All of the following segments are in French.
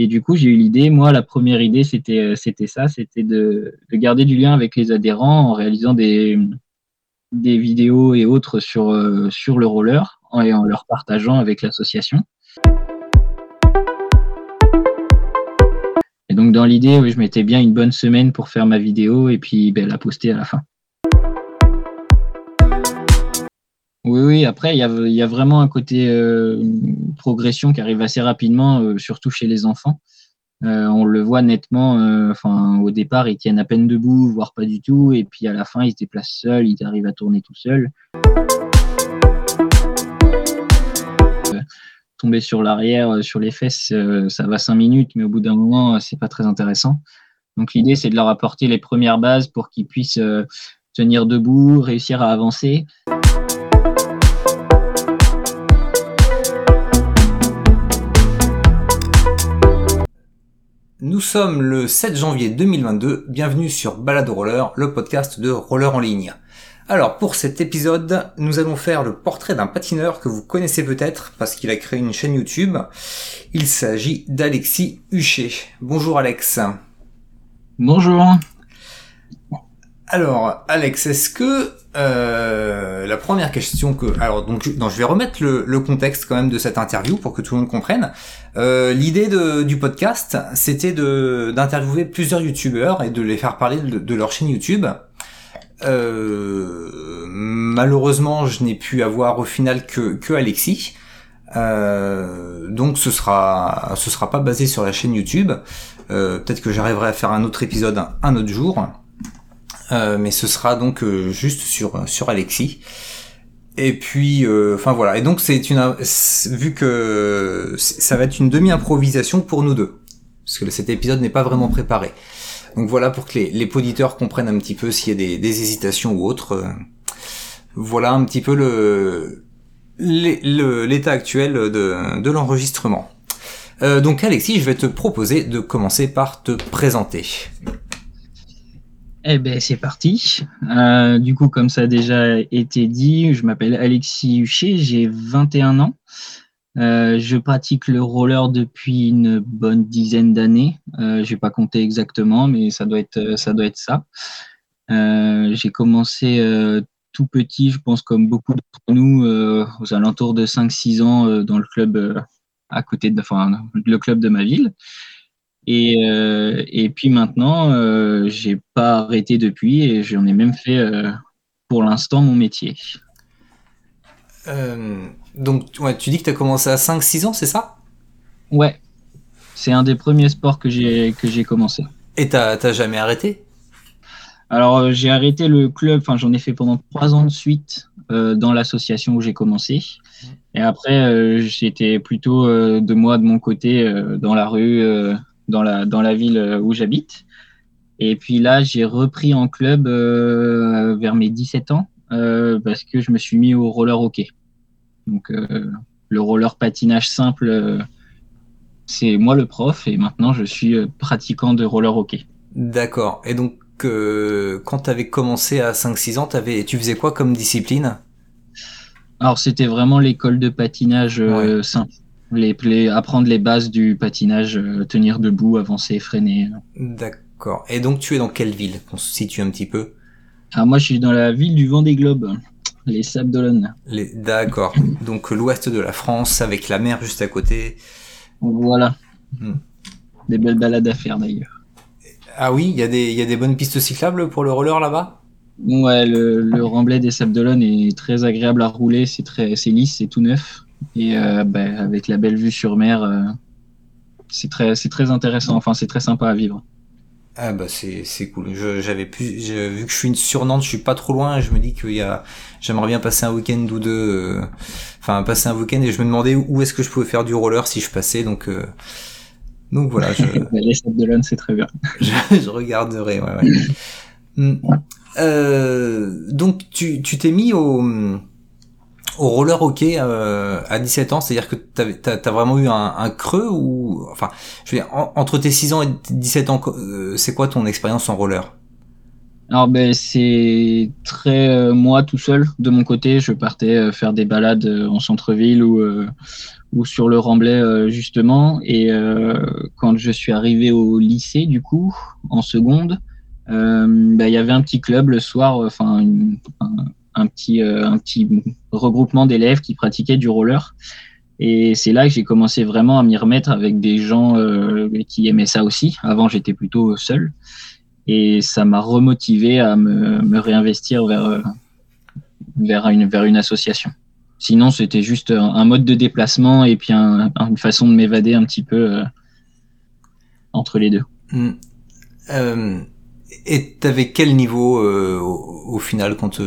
Et du coup, j'ai eu l'idée, moi, la première idée, c'était c'était ça, c'était de, de, garder du lien avec les adhérents en réalisant des, vidéos et autres sur, sur le roller et en leur partageant avec l'association. Et donc, dans l'idée, je mettais bien une bonne semaine pour faire ma vidéo et puis ben, la poster à la fin. Oui, oui, après, il y a, vraiment un côté euh, progression qui arrive assez rapidement, euh, surtout chez les enfants. Euh, on le voit nettement, enfin, au départ, ils tiennent à peine debout, voire pas du tout, et puis à la fin, ils se déplacent seuls, ils arrivent à tourner tout seuls. tomber sur l'arrière, sur les fesses, ça va cinq minutes, mais au bout d'un moment, c'est pas très intéressant. Donc l'idée, c'est de leur apporter les premières bases pour qu'ils puissent tenir debout, réussir à avancer. Nous sommes le 7 janvier 2022, bienvenue sur Balade Roller, le podcast de roller en ligne. Alors pour cet épisode, nous allons faire le portrait d'un patineur que vous connaissez peut-être parce qu'il a créé une chaîne YouTube. Il s'agit d'Alexis Huchet. Bonjour Alex. Bonjour. Alors Alex, est-ce que euh, la première question que alors donc je vais remettre le, contexte quand même de cette interview pour que tout le monde comprenne. Euh, l'idée du podcast, c'était d'interviewer plusieurs youtubeurs et de les faire parler de, leur chaîne YouTube. Euh, malheureusement, je n'ai pu avoir au final que que Alexis. donc ce sera ce sera pas basé sur la chaîne YouTube. Peut-être que j'arriverai à faire un autre épisode un autre jour. Euh, mais ce sera donc euh, juste sur sur Alexis. Et puis, euh, enfin voilà. Et donc c'est une vu que ça va être une demi improvisation pour nous deux, parce que cet épisode n'est pas vraiment préparé. Donc voilà pour que les, les auditeurs comprennent un petit peu s'il y a des, des hésitations ou autres. voilà un petit peu le l'état actuel de, de l'enregistrement. Euh, donc Alexis, je vais te proposer de commencer par te présenter. Eh ben c'est parti. Euh, du coup, comme ça a déjà été dit, je m'appelle Alexis Huchet, j'ai 21 ans. Euh, je pratique le roller depuis une bonne dizaine d'années. Euh, je vais pas compter exactement, mais ça doit être ça. J'ai commencé tout petit, je pense comme beaucoup d'entre nous, aux alentours de 5-6 ans dans le club à côté de, enfin, le club de ma ville. Et, euh, et puis maintenant, euh, j'ai pas arrêté depuis et j'en ai même fait euh, pour l'instant mon métier. donc, tu dis que tu as commencé à 5-6 ans, c'est ça? Ouais, c'est un des premiers sports que j'ai que j'ai commencé. Et t'as jamais arrêté? Alors j'ai arrêté le club, enfin j'en ai fait pendant trois ans de suite dans l'association où j'ai commencé. Et après j'étais plutôt de moi de mon côté dans la rue dans la, dans la ville euh, où j'habite. Et puis là, j'ai repris en club euh, vers mes 17 ans euh, parce que je me suis mis au roller hockey. Donc le roller patinage simple, c'est moi le prof et maintenant je suis pratiquant de roller hockey. D'accord. Et donc quand tu avais commencé à 5-6 ans, avais, tu faisais quoi comme discipline? Alors c'était vraiment l'école de patinage simple les, apprendre les bases du patinage, euh, tenir debout, avancer, freiner. D'accord. Et donc tu es dans quelle ville On se situe un petit peu? Ah, Moi je suis dans la ville du Vendée Globe, les Sables d'Olonne. Les... D'accord. donc l'ouest de la France avec la mer juste à côté. Voilà. Hmm. Des belles balades à faire d'ailleurs. Ah oui, il y, a des, y a des bonnes pistes cyclables pour le roller là-bas? Ouais, le, le remblai des Sables d'Olonne est très agréable à rouler, c'est très, c'est lisse, c'est tout neuf. Et ben, avec la belle vue sur mer, euh, c'est très, très intéressant. Enfin, c'est très sympa à vivre. Ah bah c'est cool. J'avais vu que je suis sur Nantes, je suis pas trop loin. Et je me dis qu'il y a, j'aimerais bien passer un week-end ou deux, euh, enfin passer un week-end. Et je me demandais où est-ce que je pouvais faire du roller si je passais. Donc donc voilà. Je... Les de c'est très bien. je, regarderai. Ouais, ouais. Hmm. donc tu tu t'es mis au au roller hockey euh, à 17 ans, c'est-à-dire que t'as as, vraiment eu un, creux ou enfin, je veux dire, entre tes 6 ans et 17 ans, euh, c'est quoi ton expérience en roller? Alors ben c'est très euh, moi tout seul de mon côté. Je partais faire des balades en centre-ville ou ou sur le Remblai justement. Et quand je suis arrivé au lycée du coup en seconde, ben, il y avait un petit club le soir, enfin un, un, petit un petit regroupement d'élèves qui pratiquaient du roller. Et c'est là que j'ai commencé vraiment à m'y remettre avec des gens qui aimaient ça aussi. Avant j'étais plutôt seul et ça m'a remotivé à me, réinvestir vers, euh, vers, une, vers une association. Sinon, c'était juste un, mode de déplacement et puis un, une façon de m'évader un petit peu euh, entre les deux. Euh, et t'avais quel niveau euh, au, au, final quand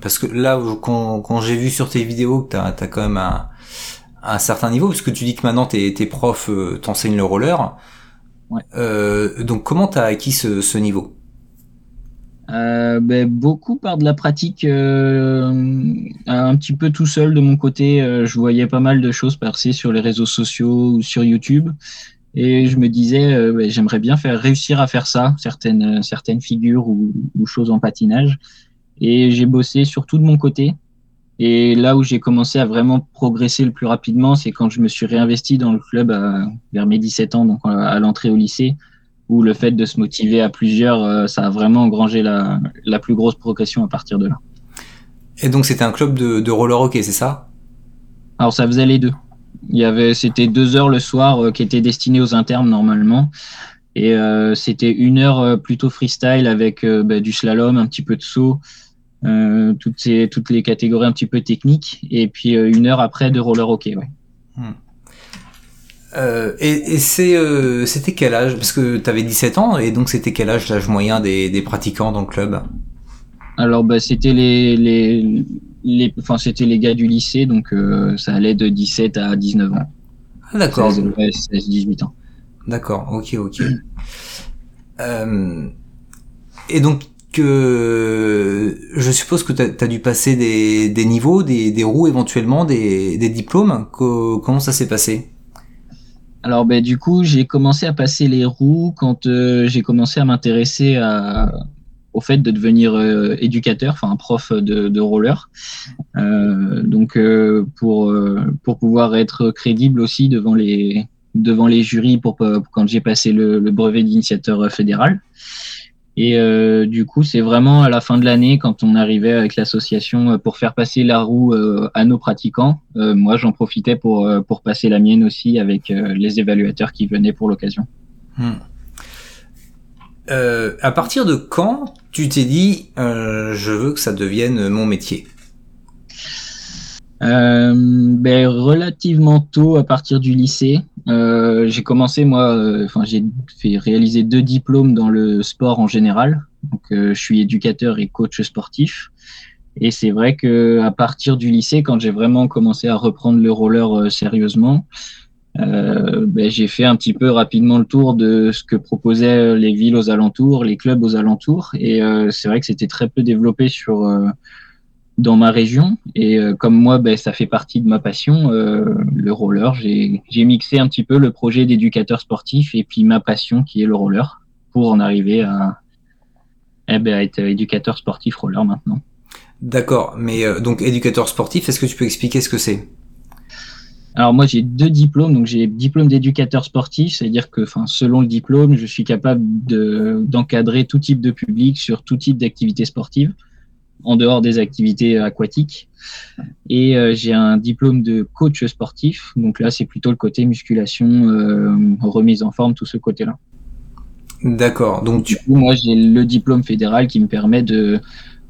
parce que là quand, quand j'ai vu sur tes vidéos que t'as as quand même un, un certain niveau parce que tu dis que maintenant tes, tes profs t'enseignent le roller. Euh, donc comment tu as acquis ce, ce niveau? Euh, ben, beaucoup par de la pratique, euh, un petit peu tout seul de mon côté. Euh, je voyais pas mal de choses passer sur les réseaux sociaux ou sur YouTube, et je me disais, euh, ben, j'aimerais bien faire réussir à faire ça, certaines certaines figures ou, ou choses en patinage. Et j'ai bossé surtout de mon côté. Et là où j'ai commencé à vraiment progresser le plus rapidement, c'est quand je me suis réinvesti dans le club à, vers mes 17 ans, donc à l'entrée au lycée, où le fait de se motiver à plusieurs, euh, ça a vraiment engrangé la, la plus grosse progression à partir de là. Et donc c'était un club de, de roller hockey, c'est ça? Alors ça faisait les deux. Il y avait, c'était deux heures le soir euh, qui étaient destinées aux internes normalement, et euh, c'était une heure euh, plutôt freestyle avec euh, bah, du slalom, un petit peu de saut, euh, toutes, ces, toutes les catégories un petit peu techniques, et puis une heure après de roller hockey. Ouais. Hmm. Et, c'était quel âge? Parce que tu avais 17 ans, et donc c'était quel âge l'âge moyen des, des, pratiquants dans le club? Alors, bah, c'était les, les, les, enfin, c'était les gars du lycée, donc euh, ça allait de 17 à 19 ans. Ah, d'accord. 16, ouais, 16, 18 ans. D'accord, ok, ok. et donc, que je suppose que tu as, dû passer des, des niveaux, des, des, roues éventuellement, des, des diplômes. Comment ça s'est passé? Alors ben, du coup, j'ai commencé à passer les roues quand euh, j'ai commencé à m'intéresser à, au fait de devenir euh, éducateur, enfin prof de, de roller. Euh, donc euh, pour, pour pouvoir être crédible aussi devant les, devant les jurys pour, quand j'ai passé le, brevet d'initiateur fédéral. Et du coup, c'est vraiment à la fin de l'année, quand on arrivait avec l'association pour faire passer la roue à nos pratiquants. Moi, j'en profitais pour, pour passer la mienne aussi avec les évaluateurs qui venaient pour l'occasion. Hmm. À partir de quand tu t'es dit, je veux que ça devienne mon métier? Ben, Relativement tôt, à partir du lycée. Euh, j'ai commencé moi, euh, enfin j'ai fait réaliser deux diplômes dans le sport en général. Donc euh, je suis éducateur et coach sportif. Et c'est vrai que à partir du lycée, quand j'ai vraiment commencé à reprendre le roller euh, ben, j'ai fait un petit peu rapidement le tour de ce que proposaient les villes aux alentours, les clubs aux alentours. Et c'est vrai que c'était très peu développé sur dans ma région. Et euh, comme moi, ben, ça fait partie de ma passion, euh, le roller, j'ai mixé un petit peu le projet d'éducateur sportif et puis ma passion qui est le roller pour en arriver à, eh ben, être éducateur sportif roller maintenant. D'accord, mais euh, donc éducateur sportif, est-ce que tu peux expliquer ce que c'est? Alors moi j'ai deux diplômes, donc j'ai diplôme d'éducateur sportif, c'est-à-dire que, enfin, selon le diplôme, je suis capable d'encadrer tout type de public sur tout type d'activité sportive en dehors des activités aquatiques. Et euh, j'ai un diplôme de coach sportif. Donc là, c'est plutôt le côté musculation, euh, remise en forme, tout ce côté-là. D'accord. Donc du coup, moi, j'ai le diplôme fédéral qui me permet de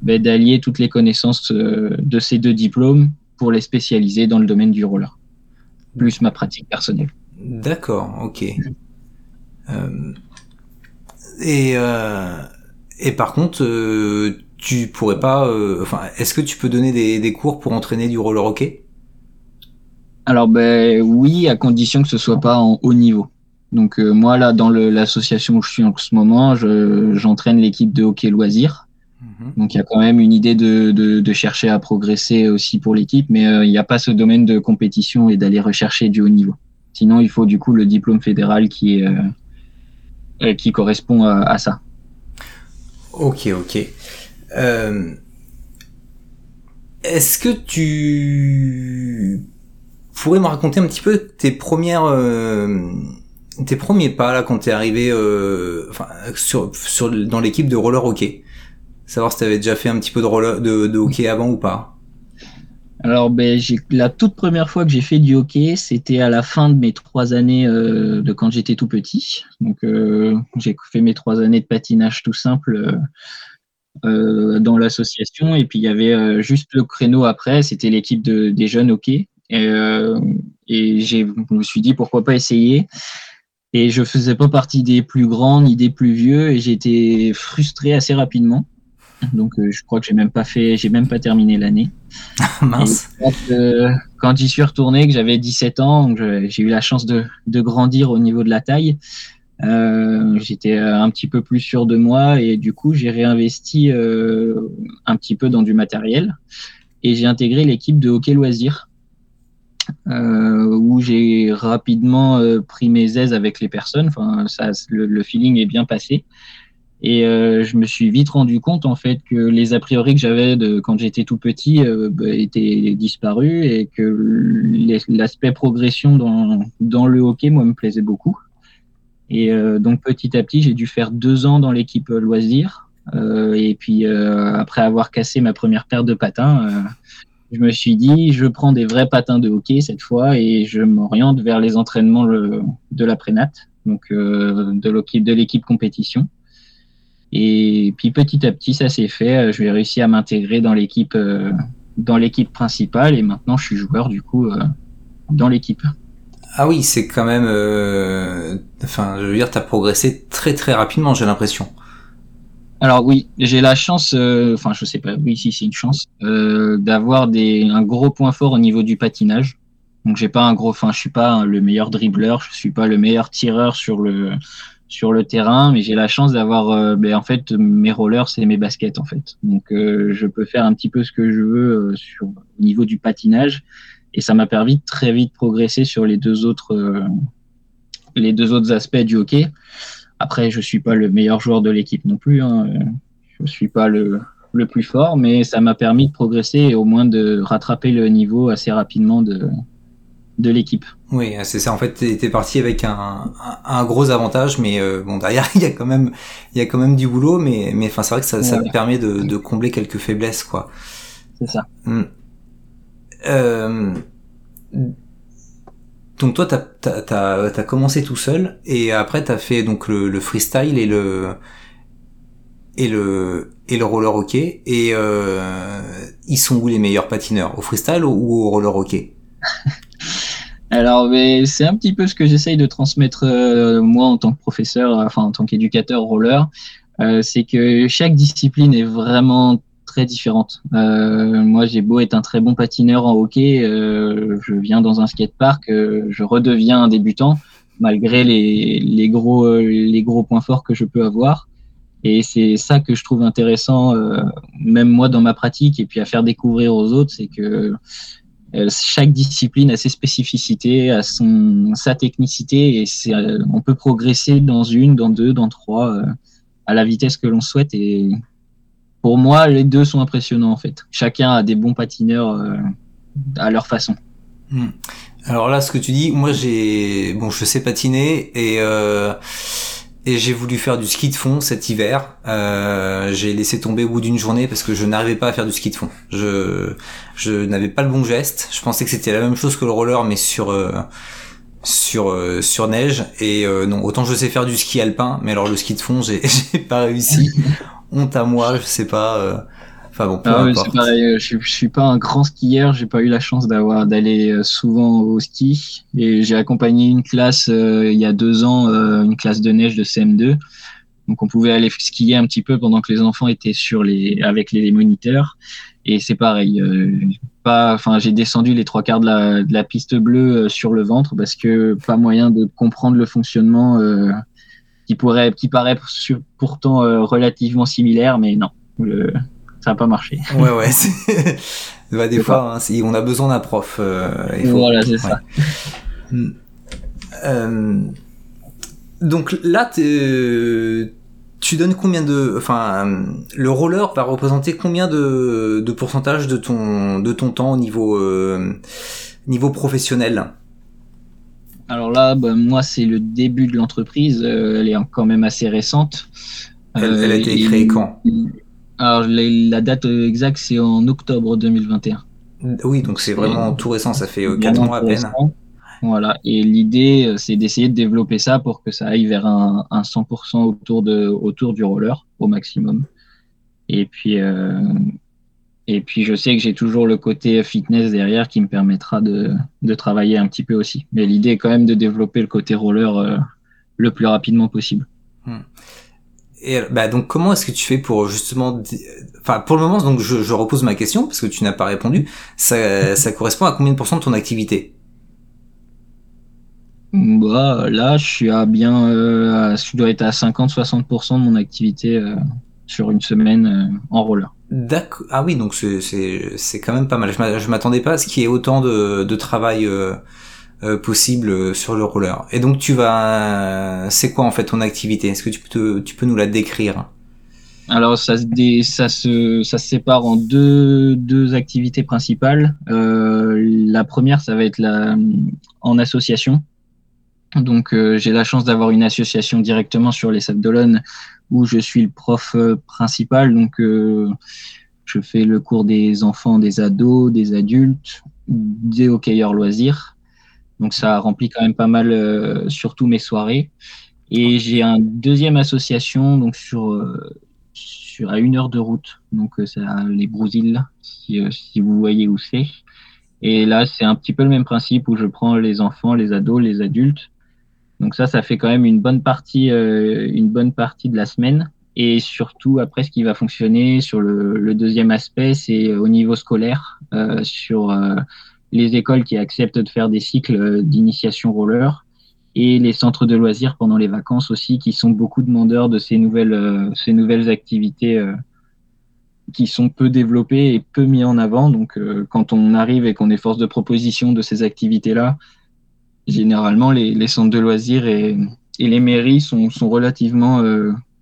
ben, d'allier toutes les connaissances euh, de ces deux diplômes pour les spécialiser dans le domaine du roller, plus ma pratique personnelle. D'accord. Ok. Euh, et euh, et par contre, euh, tu pourrais pas, enfin, est-ce que tu peux donner des, des, cours pour entraîner du roller hockey? Alors ben oui, à condition que ce soit pas en haut niveau. Donc moi là, dans l'association où je suis en ce moment, j'entraîne l'équipe de hockey loisir. Mmh. Donc il y a quand même une idée de, de, de chercher à progresser aussi pour l'équipe, mais euh, il n'y a pas ce domaine de compétition et d'aller rechercher du haut niveau. Sinon, il faut du coup le diplôme fédéral qui est euh, qui correspond à, à ça. Ok, ok. Est-ce que tu pourrais me raconter un petit peu tes premières tes premiers pas là quand t'es arrivé euh, enfin, sur, sur, dans l'équipe de roller hockey? Savoir si t'avais déjà fait un petit peu de, roller, de, de hockey avant ou pas Alors ben, la toute première fois que j'ai fait du hockey, c'était à la fin de mes trois années euh, de quand j'étais tout petit. Donc euh, j'ai fait mes trois années de patinage tout simple euh, dans l'association et puis il y avait juste le créneau après, c'était l'équipe de, des jeunes hockey. Et, et je me suis dit pourquoi pas essayer. Et je faisais pas partie des plus grands ni des plus vieux et été frustré assez rapidement. Donc euh, je crois que j'ai même pas fait, j'ai même pas terminé l'année. Mince. Euh, quand, j'y suis retourné, que j'avais 17 ans, j'ai eu la chance de, de, grandir au niveau de la taille. Euh, j'étais un petit peu plus sûr de moi et du coup j'ai réinvesti euh, un petit peu dans du matériel et j'ai intégré l'équipe de hockey loisirs euh, où j'ai rapidement euh, pris mes aises avec les personnes. Enfin, ça, le, feeling est bien passé. Et euh, je me suis vite rendu compte en fait que les a priori que j'avais quand j'étais tout petit bah, étaient disparus et que l'aspect progression dans, dans le hockey moi me plaisait beaucoup. Et donc petit à petit j'ai dû faire deux ans dans l'équipe loisir. et puis après avoir cassé ma première paire de patins, je me suis dit, je prends des vrais patins de hockey cette fois et je m'oriente vers les entraînements de la prénat, donc euh, de de l'équipe compétition. Et puis petit à petit, ça s'est fait. Je vais réussir à m'intégrer dans l'équipe euh, dans l'équipe principale et maintenant je suis joueur du coup euh, dans l'équipe. Ah oui, c'est quand même. Enfin, je veux dire, tu as progressé très très rapidement, j'ai l'impression. Alors oui, j'ai la chance, euh, enfin je sais pas, oui si c'est une chance, euh, d'avoir des un gros point fort au niveau du patinage. Donc j'ai pas un gros, enfin je suis pas le meilleur dribbleur, je suis pas le meilleur tireur sur le sur le terrain, mais j'ai la chance d'avoir, euh, ben, en fait mes rollers c'est mes baskets en fait. Donc je peux faire un petit peu ce que je veux sur au niveau du patinage et ça m'a permis de très vite progresser sur les deux autres les deux autres aspects du hockey. Après, je suis pas le meilleur joueur de l'équipe non plus. Hein. Je suis pas le, le plus fort, mais ça m'a permis de progresser et au moins de rattraper le niveau assez rapidement de, de l'équipe. Oui, c'est ça. En fait, étais parti avec un, un, gros avantage, mais euh, bon, derrière, il y a quand même, il y a quand même du boulot, mais, mais enfin, c'est vrai que ça, ça permet de, de, combler quelques faiblesses, quoi. C'est ça. Hmm. Euh, donc toi, t'as as, as, commencé tout seul et après t'as fait donc le, le, freestyle et le et le et le roller hockey et euh, ils sont où les meilleurs patineurs? Au freestyle ou au roller hockey? Alors, c'est un petit peu ce que j'essaye de transmettre euh, moi en tant que professeur, enfin en tant qu'éducateur roller, euh, c'est que chaque discipline est vraiment très différentes. Euh, moi, j'ai beau être un très bon patineur en hockey, je viens dans un skatepark, je redeviens un débutant malgré les, gros les gros points forts que je peux avoir. Et c'est ça que je trouve intéressant, même moi dans ma pratique, et puis à faire découvrir aux autres, c'est que chaque discipline a ses spécificités, a son sa technicité, et c'est on peut progresser dans une, dans deux, dans trois, à la vitesse que l'on souhaite. Et pour moi, les deux sont impressionnants en fait. Chacun a des bons patineurs euh, à leur façon. Hmm. Alors là, ce que tu dis, moi j'ai, bon, je sais patiner et euh, et j'ai voulu faire du ski de fond cet hiver. Euh, j'ai laissé tomber au bout d'une journée parce que je n'arrivais pas à faire du ski de fond. Je n'avais pas le bon geste. Je pensais que c'était la même chose que le roller, mais sur sur sur neige et non autant je sais faire du ski alpin mais alors le ski de fond j'ai pas réussi honte à moi, je sais pas. Euh, enfin bon, peu ah pareil, euh, je, je, suis pas un grand skieur, j'ai pas eu la chance d'avoir d'aller euh, souvent au ski et j'ai accompagné une classe il y a deux ans, une classe de neige de CM2. Donc on pouvait aller skier un petit peu pendant que les enfants étaient sur les avec les moniteurs et c'est pareil. pas, enfin j'ai descendu les trois quarts de la, de la piste bleue sur le ventre parce que pas moyen de comprendre le fonctionnement qui pourrait, qui paraît pourtant euh, relativement similaire, mais non, ça n'a pas marché. Ouais, ouais. bah, des fois, hein, on a besoin d'un prof. Euh, il faut... Voilà, c'est ça. Hmm. Euh, donc là, tu donnes combien de, enfin, le roller va représenter combien de, de pourcentage de ton, de ton temps au niveau, euh, niveau professionnel? Alors là, bah, moi, c'est le début de l'entreprise. Elle est quand même assez récente. Elle, elle a été créée quand? Alors, la, la date exacte, c'est en octobre 2021. Oui, donc c'est vraiment tout récent, ça fait 4 Vraiment mois à peine. intéressant. Voilà. Et l'idée, euh, c'est d'essayer de développer ça pour que ça aille vers un, un 100% autour, de, autour du roller au maximum. Et puis, euh, et puis, je sais que j'ai toujours le côté fitness derrière qui me permettra de, de travailler un petit peu aussi. Mais l'idée est quand même de développer le côté roller euh, le plus rapidement possible. Et bah donc comment est-ce que tu fais pour justement, enfin pour le moment donc je, je repose ma question parce que tu n'as pas répondu. Ça, ça correspond à combien de pourcents de ton activité? Bah, là, je suis à bien, euh, à- je dois être à 50-60% de mon activité euh, sur une semaine euh, en roller. D'accord. Ah oui, donc c'est quand même pas mal. Je m'a- je m'attendais pas à ce qu'il y ait autant de de travail possible euh, sur le roller. Et donc tu vas, c'est quoi en fait ton activité? Est-ce que tu peux tu peux nous la décrire? Alors, ça se, dé- ça se, ça se sépare en deux, deux activités principales. Euh, la première, ça va être la, en association. Donc, euh, j'ai la chance d'avoir une association directement sur les Sables d'Olonne où je suis le prof euh, principal. Donc, euh, je fais le cours des enfants, des ados, des adultes, des hockeyeurs loisirs. Donc, ça remplit quand même pas mal, euh, surtout mes soirées. Et j'ai un deuxième association donc sur euh, à une heure de route. Donc euh, c'est les Brousilles, si, euh, si vous voyez où c'est. Et là, c'est un petit peu le même principe où je prends les enfants, les ados, les adultes. Donc ça, ça fait quand même une bonne partie, une bonne partie de la semaine. Et surtout, après, ce qui va fonctionner sur le, le deuxième aspect, c'est au niveau scolaire, sur les écoles qui acceptent de faire des cycles euh, d'initiation roller et les centres de loisirs pendant les vacances aussi, qui sont beaucoup demandeurs de ces nouvelles, euh, activités euh, qui sont peu développées et peu mis en avant. Donc, quand on arrive et qu'on est force de proposition de ces activités-là, généralement, les, centres de loisirs et, les mairies sont, relativement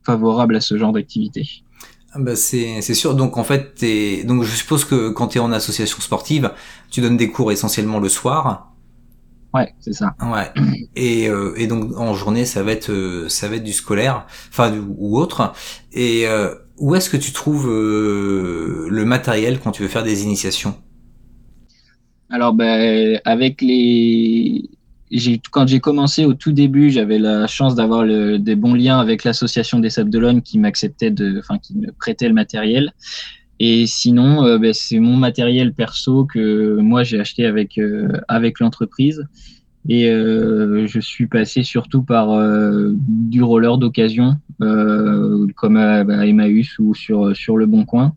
favorables à ce genre d'activité. Ah bah c'est c'est sûr. Donc en fait, t'es donc je suppose que quand tu es en association sportive, tu donnes des cours essentiellement le soir. Ouais, c'est ça. Ouais. Et, euh, et donc en journée, ça va être euh, ça va être du scolaire, enfin du, ou autre. Et euh, où est-ce que tu trouves euh, le matériel quand tu veux faire des initiations? Alors, ben, avec les. Quand j'ai commencé au tout début, j'avais la chance d'avoir des bons liens avec l'association des Sables qui m'acceptait enfin, qui me prêtait le matériel. Et sinon, euh, ben, c'est mon matériel perso que moi j'ai acheté avec euh, avec l'entreprise. Et euh, je suis passé surtout par du roller d'occasion, comme à, bah, Emmaüs ou sur sur le Bon Coin,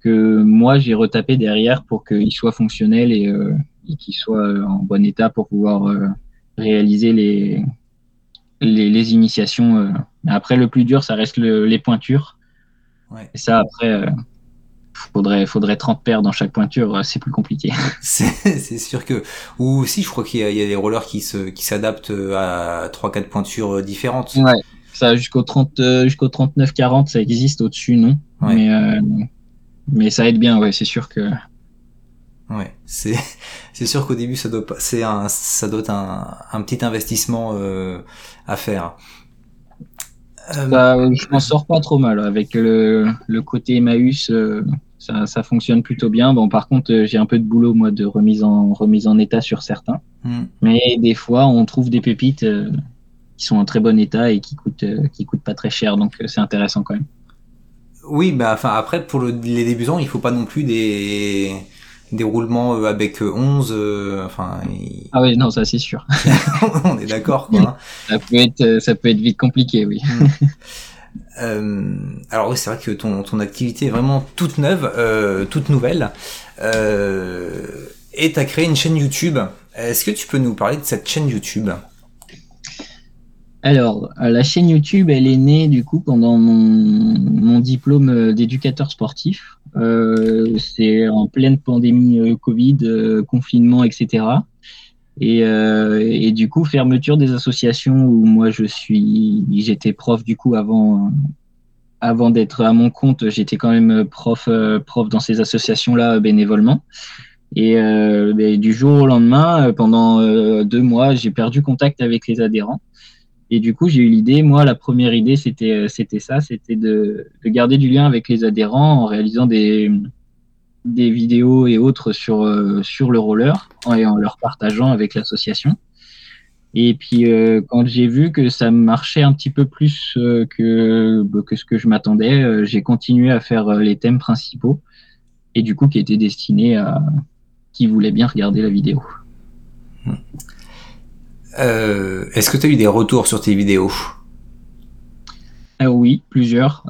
que moi j'ai retapé derrière pour qu'il soit fonctionnel et, et qu'il soit en bon état pour pouvoir réaliser les, les, les initiations. euh. Après, le plus dur, ça reste le- les pointures. Ouais. Et ça, après, euh, faudrait, faudrait 30 paires dans chaque pointure, euh, c'est plus compliqué. C'est sûr que ou aussi, je crois qu'il y a, il y a des rollers qui se qui s'adaptent à trois quatre pointures différentes. Ouais. Ça, jusqu'au 30, euh, jusqu'au 39-40, ça existe. Au-dessus, non. Ouais. Mais, euh, mais ça aide bien, ouais, c'est sûr que. Ouais, c'est c'est sûr qu'au début ça doit c'est un ça doit être un, un petit investissement euh, à faire. Euh, euh, je m'en sors pas trop mal avec le, le côté Emmaüs. euh, ça, ça fonctionne plutôt bien. Bon, par contre, euh, j'ai un peu de boulot moi de remise en remise en état sur certains. hmm. Mais des fois, on trouve des pépites qui sont en très bon état et qui coûtent qui coûtent pas très cher. Donc, c'est intéressant quand même. Oui, bah enfin après pour le, les débutants, il faut pas non plus des des roulements euh, avec euh, 11 euh, enfin il- Ah oui, non, ça c'est sûr. on est d'accord quoi. hein. Ça peut être euh, ça peut être vite compliqué, oui. Euh, alors oui, c'est vrai que ton, ton activité est vraiment toute neuve, euh, toute nouvelle. Euh, et tu as créé une chaîne YouTube. Est-ce que tu peux nous parler de cette chaîne YouTube? Alors, euh, la chaîne YouTube, elle est née du coup pendant mon, mon diplôme euh, d'éducateur sportif. Euh, c'est en pleine pandémie euh, Covid, euh, confinement, etc. Et, du coup, fermeture des associations où moi je suis, j'étais prof du coup avant, avant d'être à mon compte, j'étais quand même prof, prof dans ces associations-là bénévolement. Et ben, du jour au lendemain, pendant deux mois, j'ai perdu contact avec les adhérents. Et du coup, j'ai eu l'idée, moi, la première idée, c'était c'était ça, c'était de, de, garder du lien avec les adhérents en réalisant des, vidéos et autres sur, sur le roller et en leur partageant avec l'association. Et puis euh, quand j'ai vu que ça marchait un petit peu plus euh, que, bah, que ce que je m'attendais, euh, j'ai continué à faire les thèmes principaux et du coup qui étaient destinés à qui voulait bien regarder la vidéo. Est-ce que tu as eu des retours sur tes vidéos? Oui, plusieurs,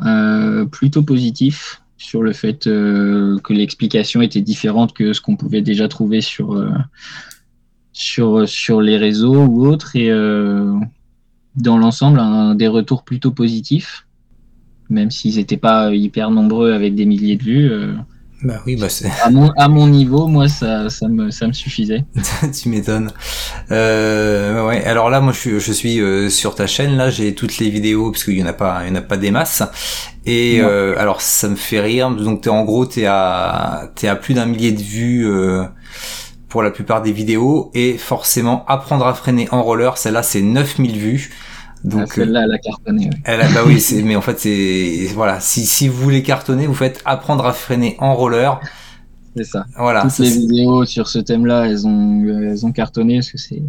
plutôt positifs sur le fait que l'explication était différente que ce qu'on pouvait déjà trouver sur sur, les réseaux ou autres. Et euh, dans l'ensemble, des retours plutôt positifs, même s'ils n'étaient pas hyper nombreux avec des milliers de vues. Bah oui, bah à, mon, à mon niveau, moi, ça, ça, me, ça me suffisait. tu m'étonnes. Euh, ouais. Alors là, moi, je suis, je suis euh, sur ta chaîne. Là, j'ai toutes les vidéos parce qu'il y en a pas, il y en a pas des masses. Et euh, alors, ça me fait rire. Donc, es, en gros, t'es à, t'es à plus d'un millier de vues. Euh, pour la plupart des vidéos et forcément apprendre à freiner en roller, celle-là c'est 9000 vues. Donc ah, celle-là elle a cartonné. Oui. Elle a, bah oui, mais en fait c'est voilà, si si vous voulez cartonner, vous faites apprendre à freiner en roller. C'est ça. Voilà. Toutes les vidéos sur ce thème-là, elles ont elles ont cartonné parce que c'est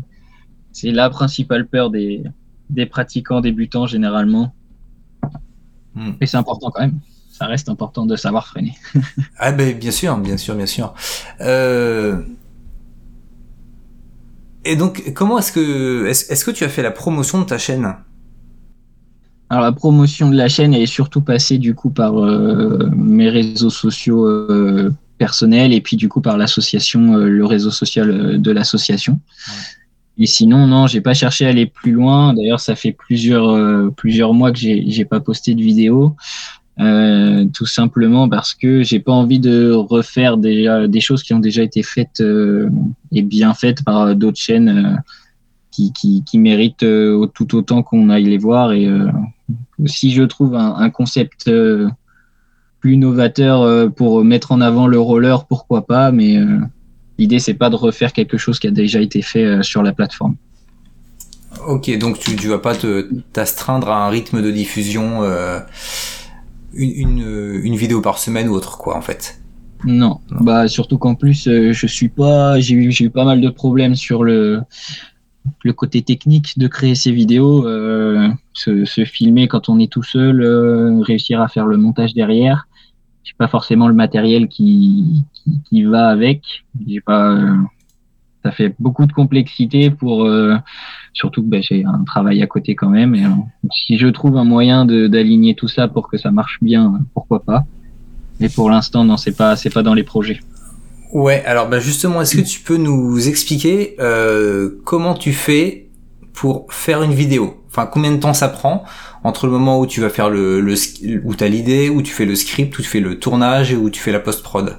c'est la principale peur des des pratiquants débutants généralement. Hmm. Et c'est important quand même ça reste important de savoir freiner. ah ben bien sûr, bien sûr, bien sûr. Euh, et donc, comment est-ce que est-ce, que tu as fait la promotion de ta chaîne? Alors la promotion de la chaîne est surtout passée du coup par euh, mes réseaux sociaux euh, personnels et puis du coup par l'association, euh, le réseau social de l'association. Et sinon, non, j'ai pas cherché à aller plus loin. D'ailleurs, ça fait plusieurs plusieurs mois que j'ai j'ai pas posté de vidéo. Euh, tout simplement parce que j'ai pas envie de refaire des, des choses qui ont déjà été faites euh, et bien faites par d'autres chaînes euh, qui, qui, méritent tout autant qu'on aille les voir. Et si je trouve un, concept plus novateur pour mettre en avant le roller, pourquoi pas, mais l'idée c'est pas de refaire quelque chose qui a déjà été fait sur la plateforme. Ok, donc tu, tu vas pas t'astreindre à un rythme de diffusion une, euh, une, vidéo par semaine ou autre, quoi, en fait. Non, bah surtout qu'en plus, euh, je suis pas, j'ai eu, j'ai eu pas mal de problèmes sur le le côté technique de créer ces vidéos, euh, se, se, filmer quand on est tout seul, réussir à faire le montage derrière. J'ai pas forcément le matériel qui, qui, qui va avec. J'ai pas, ça fait beaucoup de complexité pour Surtout que ben, j'ai un travail à côté quand même. Et, euh, si je trouve un moyen d'aligner tout ça pour que ça marche bien, pourquoi pas. Mais pour l'instant, non, c'est pas, c'est pas dans les projets. Ouais, alors bah justement, est-ce que tu peux nous expliquer euh, comment tu fais pour faire une vidéo? Enfin, combien de temps ça prend entre le moment où tu vas faire le, le où t'as l'idée, où tu fais le script, où tu fais le tournage et où tu fais la post prod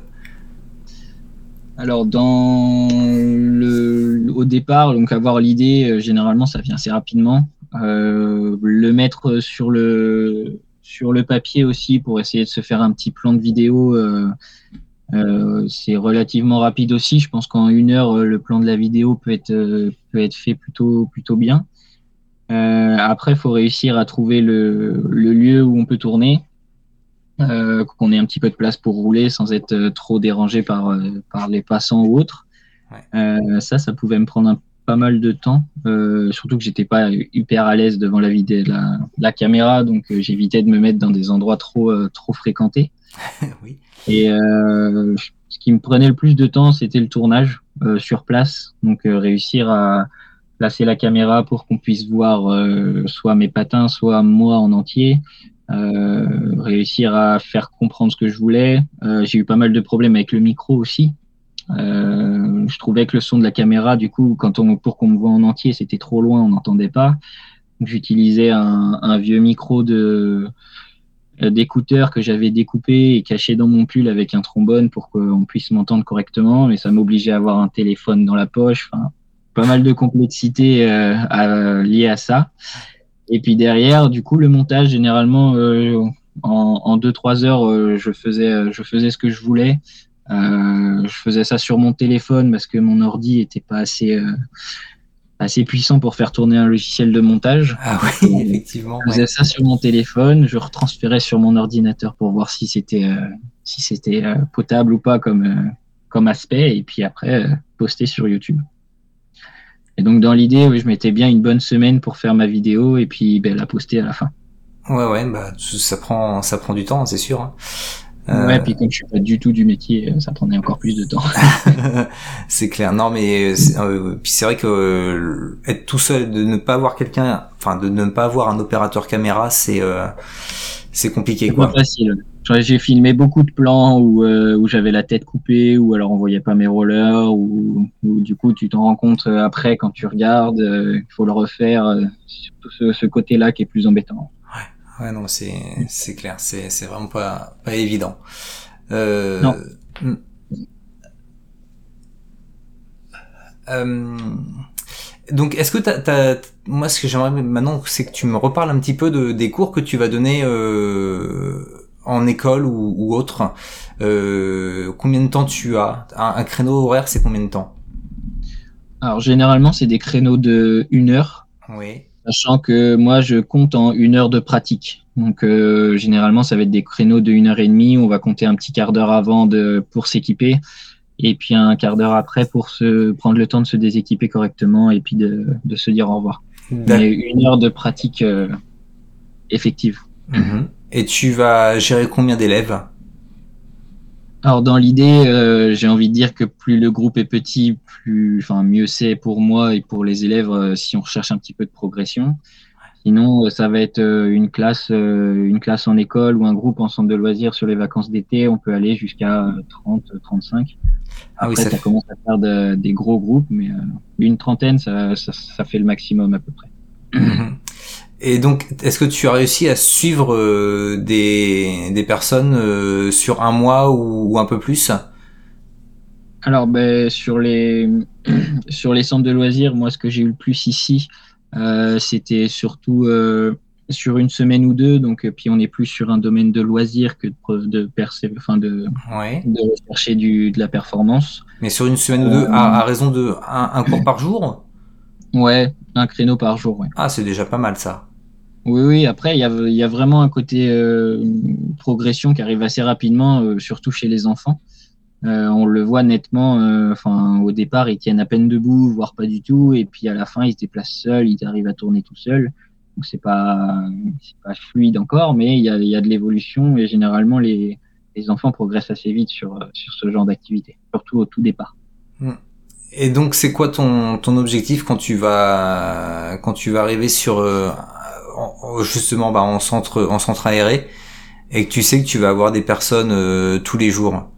alors dans le, au départ, donc avoir l'idée, euh, généralement ça vient assez rapidement. Euh, le mettre sur le papier aussi pour essayer de se faire un petit plan de vidéo, euh, c'est relativement rapide aussi. Je pense qu'en une heure, le plan de la vidéo peut être fait plutôt bien. Après, il faut réussir à trouver le, lieu où on peut tourner. Qu'on ait un petit peu de place pour rouler sans être trop dérangé par, par les passants ou autres. Ça, ça pouvait me prendre un, pas mal de temps, surtout que j'étais pas hyper à l'aise devant la, vidéo, la, la caméra, donc j'évitais de me mettre dans des endroits trop, trop fréquentés. oui. Et ce qui me prenait le plus de temps, c'était le tournage sur place, donc réussir à placer la caméra pour qu'on puisse voir soit mes patins, soit moi en entier, euh, réussir à faire comprendre ce que je voulais. Euh, j'ai eu pas mal de problèmes avec le micro aussi. Euh, je trouvais que le son de la caméra, du coup, quand on, pour qu'on me voit en entier, c'était trop loin, on n'entendait pas. J'utilisais un, vieux micro de d'écouteurs que j'avais découpé et caché dans mon pull avec un trombone pour qu'on puisse m'entendre correctement, mais ça m'obligeait à avoir un téléphone dans la poche. Pas mal de complexité euh, liée à ça. Et puis derrière, du coup, le montage, généralement, euh, En 2-3 heures, je faisais, je faisais ce que je voulais. Je faisais ça sur mon téléphone parce que mon ordi était pas assez assez puissant pour faire tourner un logiciel de montage. Ah oui, effectivement. Je faisais ça sur mon téléphone, je retransférais sur mon ordinateur pour voir si c'était euh, si c'était euh, potable ou pas comme euh, comme aspect, et puis après poster sur YouTube. Et donc dans l'idée, oui, je mettais bien une bonne semaine pour faire ma vidéo et puis ben, la poster à la fin. Ouais, ouais, bah ça prend ça prend du temps, c'est sûr. Hein. Euh, ouais, puis comme je suis pas du tout du métier, euh, ça prenait encore plus de temps. c'est clair. Non, mais euh, puis c'est vrai que être tout seul, de ne pas avoir quelqu'un, enfin de ne pas avoir un opérateur caméra, c'est c'est compliqué quoi. Pas facile. J'ai filmé beaucoup de plans où, où j'avais la tête coupée, ou alors on voyait pas mes rollers, ou, du coup tu t'en rends compte après quand tu regardes, il faut le refaire. surtout ce, ce côté-là qui est plus embêtant. Ouais, non, c'est, c'est clair, c'est, c'est vraiment pas, pas évident. Euh, non. Hmm. Euh, donc, est-ce que t'as, t'as, moi, ce que j'aimerais maintenant, c'est que tu me reparles un petit peu de, des cours que tu vas donner euh, en école ou, ou autre. Euh, combien de temps tu as? Un, un créneau horaire, c'est combien de temps? Alors, généralement, c'est des créneaux de une heure. Oui. Sachant que moi, je compte en une heure de pratique. Donc, euh, généralement, ça va être des créneaux de une heure et demie. On va compter un petit quart d'heure avant de, pour s'équiper. Et puis un quart d'heure après pour se prendre le temps de se déséquiper correctement et puis de, de se dire au revoir. Mais une heure de pratique euh, effective. Mhm. Et tu vas gérer combien d'élèves? Alors dans l'idée, euh, j'ai envie de dire que plus le groupe est petit, plus, enfin mieux c'est pour moi et pour les élèves euh, si on recherche un petit peu de progression. Sinon, euh, ça va être une classe, une classe en école ou un groupe en centre de loisirs sur les vacances d'été. On peut aller jusqu'à 30, 35. Ah Après, ça, commence à faire des gros groupes, mais une trentaine, ça, ça, ça, fait le maximum à peu près. Et donc, est-ce que tu as réussi à suivre euh, des, des personnes euh, sur un mois ou, un peu plus? Alors, ben, sur les sur les centres de loisirs, moi, ce que j'ai eu le plus ici, euh, c'était surtout sur une semaine ou deux. Donc, puis on est plus sur un domaine de loisirs que de de enfin de, de rechercher du, de la performance. Mais sur une semaine ou deux, à, à raison de un, un cours par jour? Ouais, un créneau par jour. Ouais. Ah, c'est déjà pas mal ça. Oui, oui. Après, il y a, vraiment un côté euh, progression qui arrive assez rapidement, euh, surtout chez les enfants. Euh, on le voit nettement. Enfin, au départ, ils tiennent à peine debout, voire pas du tout, et puis à la fin, ils se déplacent seuls, ils arrivent à tourner tout seuls. Donc c'est pas, pas fluide encore, mais il y a, y a de l'évolution et généralement les, les enfants progressent assez vite sur sur ce genre d'activité, surtout au tout départ. Hmm. Et donc, c'est quoi ton, ton objectif quand tu vas quand tu vas arriver sur justement bah, en centre en centre aéré et que tu sais que tu vas avoir des personnes euh, tous les jours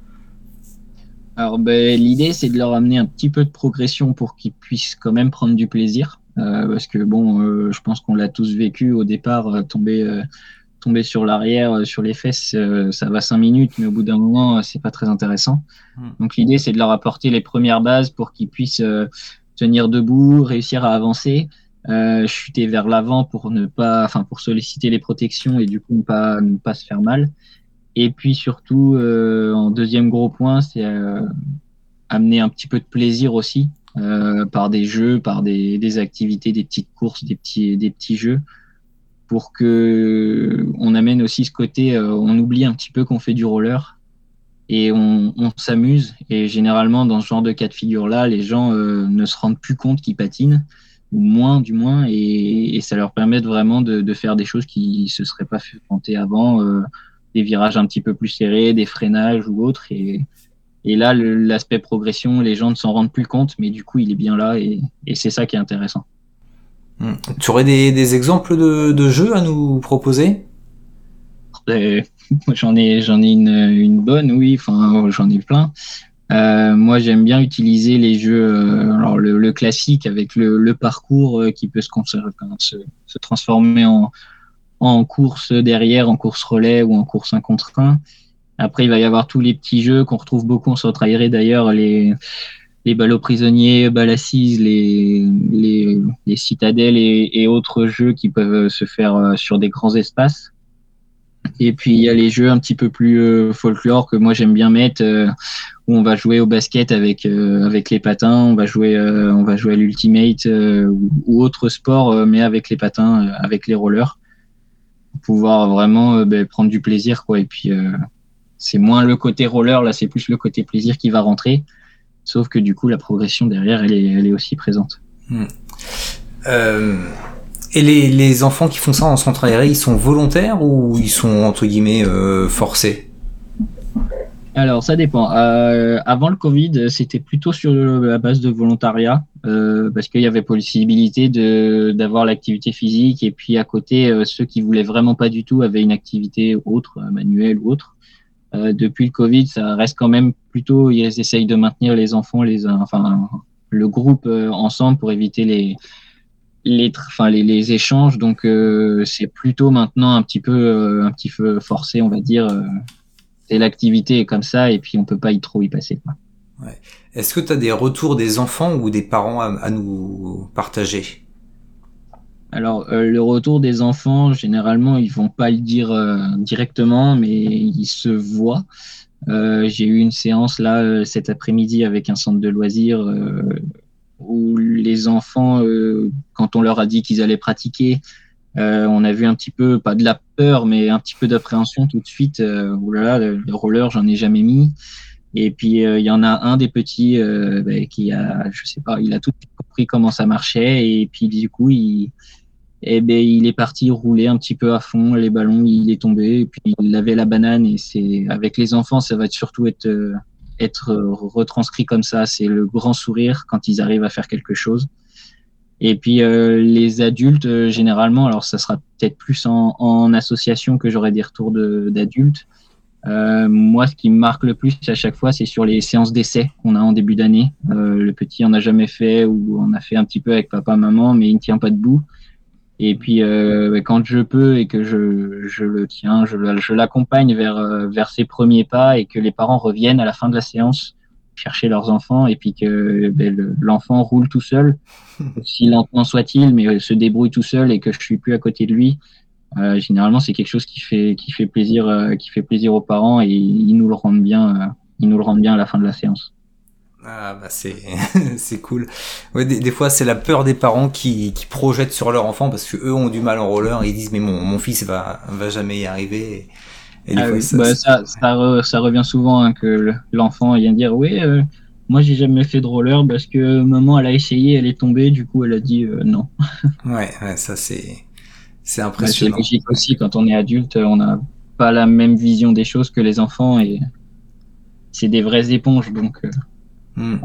Alors ben, l'idée c'est de leur amener un petit peu de progression pour qu'ils puissent quand même prendre du plaisir euh, parce que bon euh, je pense qu'on l'a tous vécu au départ tomber tomber sur l'arrière sur les fesses ça va cinq minutes mais au bout d'un moment c'est pas très intéressant. Hmm. Donc l'idée c'est de leur apporter les premières bases pour qu'ils puissent tenir debout, réussir à avancer euh, chuter vers l'avant pour ne pas, enfin pour solliciter les protections et du coup ne pas ne pas se faire mal. Et puis surtout, euh, en deuxième gros point, c'est euh, amener un petit peu de plaisir aussi euh, par des jeux, par des, des, activités, des petites courses, des petits des petits jeux, pour que on amène aussi ce côté, on oublie un petit peu qu'on fait du roller et on, on s'amuse. Et généralement, dans ce genre de cas de figure là, les gens ne se rendent plus compte qu'ils patinent ou moins du moins, et, ça leur permet vraiment de, faire des choses qui se seraient pas fait tenter avant, euh, des virages un petit peu plus serrés, des freinages ou autres. Et, et là, l'aspect progression, les gens ne s'en rendent plus compte, mais du coup, il est bien là, et, c'est ça qui est intéressant. Hmm. Tu aurais des, exemples de, jeux à nous proposer? Euh, J'en ai, j'en ai une, une bonne, oui. Enfin, j'en ai plein. Euh, moi, j'aime bien utiliser les jeux, euh, alors le, classique avec le, parcours euh, qui peut se, se, se, transformer en, en course derrière, en course relais ou en course un contre un. Après, il va y avoir tous les petits jeux qu'on retrouve beaucoup en centre aéré d'ailleurs, les, les ballots prisonniers, balles assises, les, les, les citadelles et, et, autres jeux qui peuvent se faire sur des grands espaces. Et puis il y a les jeux un petit peu plus euh, folklore que moi j'aime bien mettre, euh, où on va jouer au basket avec euh, avec les patins, on va jouer on va jouer à l'ultimate ou, ou, autre sport, mais avec les patins, avec les rollers, pour pouvoir vraiment ben, prendre du plaisir quoi. Et puis c'est moins le côté roller là, c'est plus le côté plaisir qui va rentrer. Sauf que du coup la progression derrière elle est elle est aussi présente. Hmm. Et les, les, enfants qui font ça en centre aéré, ils sont volontaires ou ils sont entre guillemets euh, forcés? Alors, ça dépend. Euh, avant le Covid, c'était plutôt sur la base de volontariat, euh, parce qu'il y avait possibilité d'avoir l'activité physique, et puis à côté, ceux qui voulaient vraiment pas du tout avaient une activité autre, manuelle ou autre. Depuis le Covid, ça reste quand même plutôt, ils essayent de maintenir les enfants, les, enfin, le groupe ensemble pour éviter les, les, enfin, les, les échanges. Donc, euh, c'est plutôt maintenant un petit peu, euh, un petit peu forcé, on va dire. Euh, et l'activité est comme ça, et puis on peut pas y trop y passer. Ouais. Est-ce que tu as des retours des enfants ou des parents à, à nous partager? Alors, euh, le retour des enfants, généralement, ils vont pas le dire directement, mais ils se voient. Euh, J'ai eu une séance là cet après-midi avec un centre de loisirs où les enfants, euh, quand on leur a dit qu'ils allaient pratiquer, euh, on a vu un petit peu, pas de la peur, mais un petit peu d'appréhension tout de suite. Euh, oh là là, le, le roller, j'en ai jamais mis. Et puis euh, il y en a un des petits bah, qui a, je sais pas, il a tout compris comment ça marchait et puis du coup il, eh ben, il est parti rouler un petit peu à fond les ballons, il est tombé et puis il avait la banane et c'est avec les enfants ça va surtout être être retranscrit comme ça. C'est le grand sourire quand ils arrivent à faire quelque chose. Et puis euh, les adultes, euh, généralement, alors ça sera peut-être plus en, association que j'aurai des retours d'adultes. Euh, moi, ce qui me marque le plus à chaque fois, c'est sur les séances d'essai qu'on a en début d'année. Euh, le petit en a jamais fait ou on a fait un petit peu avec papa, maman, mais il ne tient pas debout. Et puis euh, quand je peux et que je, je le tiens, je, je l'accompagne vers, euh, vers ses premiers pas et que les parents reviennent à la fin de la séance chercher leurs enfants et puis que ben, l'enfant roule tout seul, si lentement soit-il, mais se débrouille tout seul et que je suis plus à côté de lui. Euh, généralement, c'est quelque chose qui fait qui fait plaisir euh, qui fait plaisir aux parents et ils nous le rendent bien euh, ils nous le rendent bien à la fin de la séance. Ah bah c'est c'est cool. Ouais, des, des fois c'est la peur des parents qui, qui projettent sur leur enfant parce que eux ont du mal en roller et ils disent mais mon, mon fils va va jamais y arriver. Et, et ah oui, ça, bah, ça, ça, re, ça, revient souvent hein, que l'enfant vient dire oui euh, moi j'ai jamais fait de roller parce que maman elle a essayé elle est tombée du coup elle a dit euh, non. ouais, ouais ça c'est c'est impressionnant. Bah, c'est logique aussi quand on est adulte on n'a pas la même vision des choses que les enfants et c'est des vraies éponges donc. Euh, Hmm.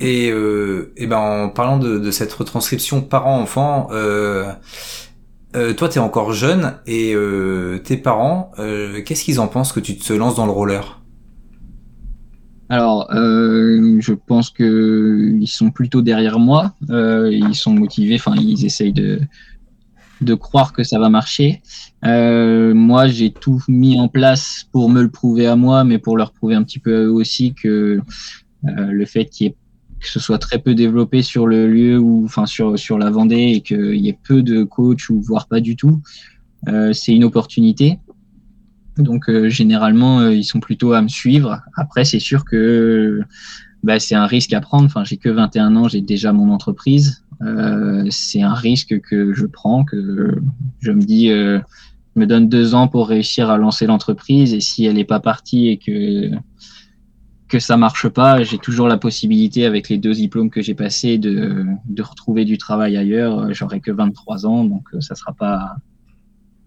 Et, euh, et ben en parlant de, cette retranscription parent-enfant, euh, euh, toi t'es encore jeune et euh, tes parents, euh, qu'est-ce qu'ils en pensent que tu te lances dans le roller? Alors, je pense que ils sont plutôt derrière moi. ils sont motivés. Enfin, ils essayent de de croire que ça va marcher. Moi, j'ai tout mis en place pour me le prouver à moi, mais pour leur prouver un petit peu à eux aussi que le fait qu'il que ce soit très peu développé sur le lieu ou enfin sur sur la Vendée et qu'il y ait peu de coachs ou voire pas du tout, euh, c'est une opportunité. Donc euh, généralement euh, ils sont plutôt à me suivre. Après c'est sûr que bah, c'est un risque à prendre. Enfin j'ai que 21 ans, j'ai déjà mon entreprise. Euh, c'est un risque que je prends, que je me dis je me donne deux ans pour réussir à lancer l'entreprise et si elle n'est pas partie et que que ça marche pas, j'ai toujours la possibilité, avec les deux diplômes que j'ai passés, de, de retrouver du travail ailleurs. J'aurai que 23 ans, donc euh, ça sera pas,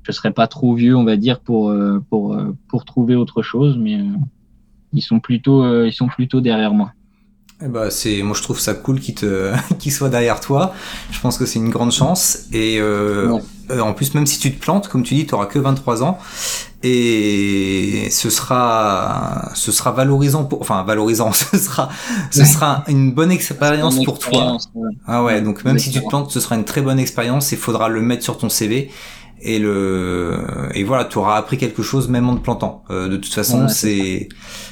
je serai pas trop vieux, on va dire, pour euh, pour euh, pour trouver autre chose, mais ils sont plutôt ils sont plutôt derrière moi. Eh bah c'est moi je trouve ça cool qu'il te qu'il soit derrière toi. Je pense que c'est une grande chance et euh, ouais. en plus même si tu te plantes comme tu dis tu auras que 23 ans et ce sera ce sera valorisant pour enfin valorisant ce sera ce sera une bonne expérience une pour expérience, toi. Ouais. Ah ouais, donc même si tu te plantes ce sera une très bonne expérience et faudra le mettre sur ton CV et le et voilà tu auras appris quelque chose même en te plantant euh, de toute façon ouais, c'est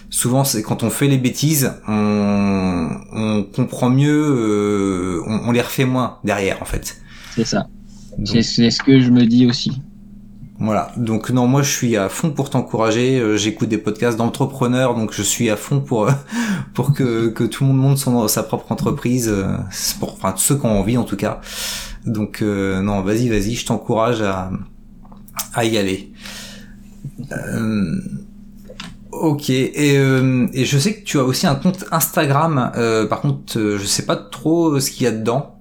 souvent c'est quand on fait les bêtises on, on comprend mieux euh, on, on, les refait moins derrière en fait c'est ça c'est ce que je me dis aussi Voilà. Donc non, moi je suis à fond pour t'encourager. J'écoute des podcasts d'entrepreneurs, donc je suis à fond pour pour que que tout le monde monte son sa propre entreprise. Pour enfin ceux qui ont envie en tout cas. Donc non, vas-y, vas-y, je t'encourage à à y aller. Euh, ok, et, euh, et, je sais que tu as aussi un compte Instagram. Euh, par contre, je sais pas trop ce qu'il y a dedans.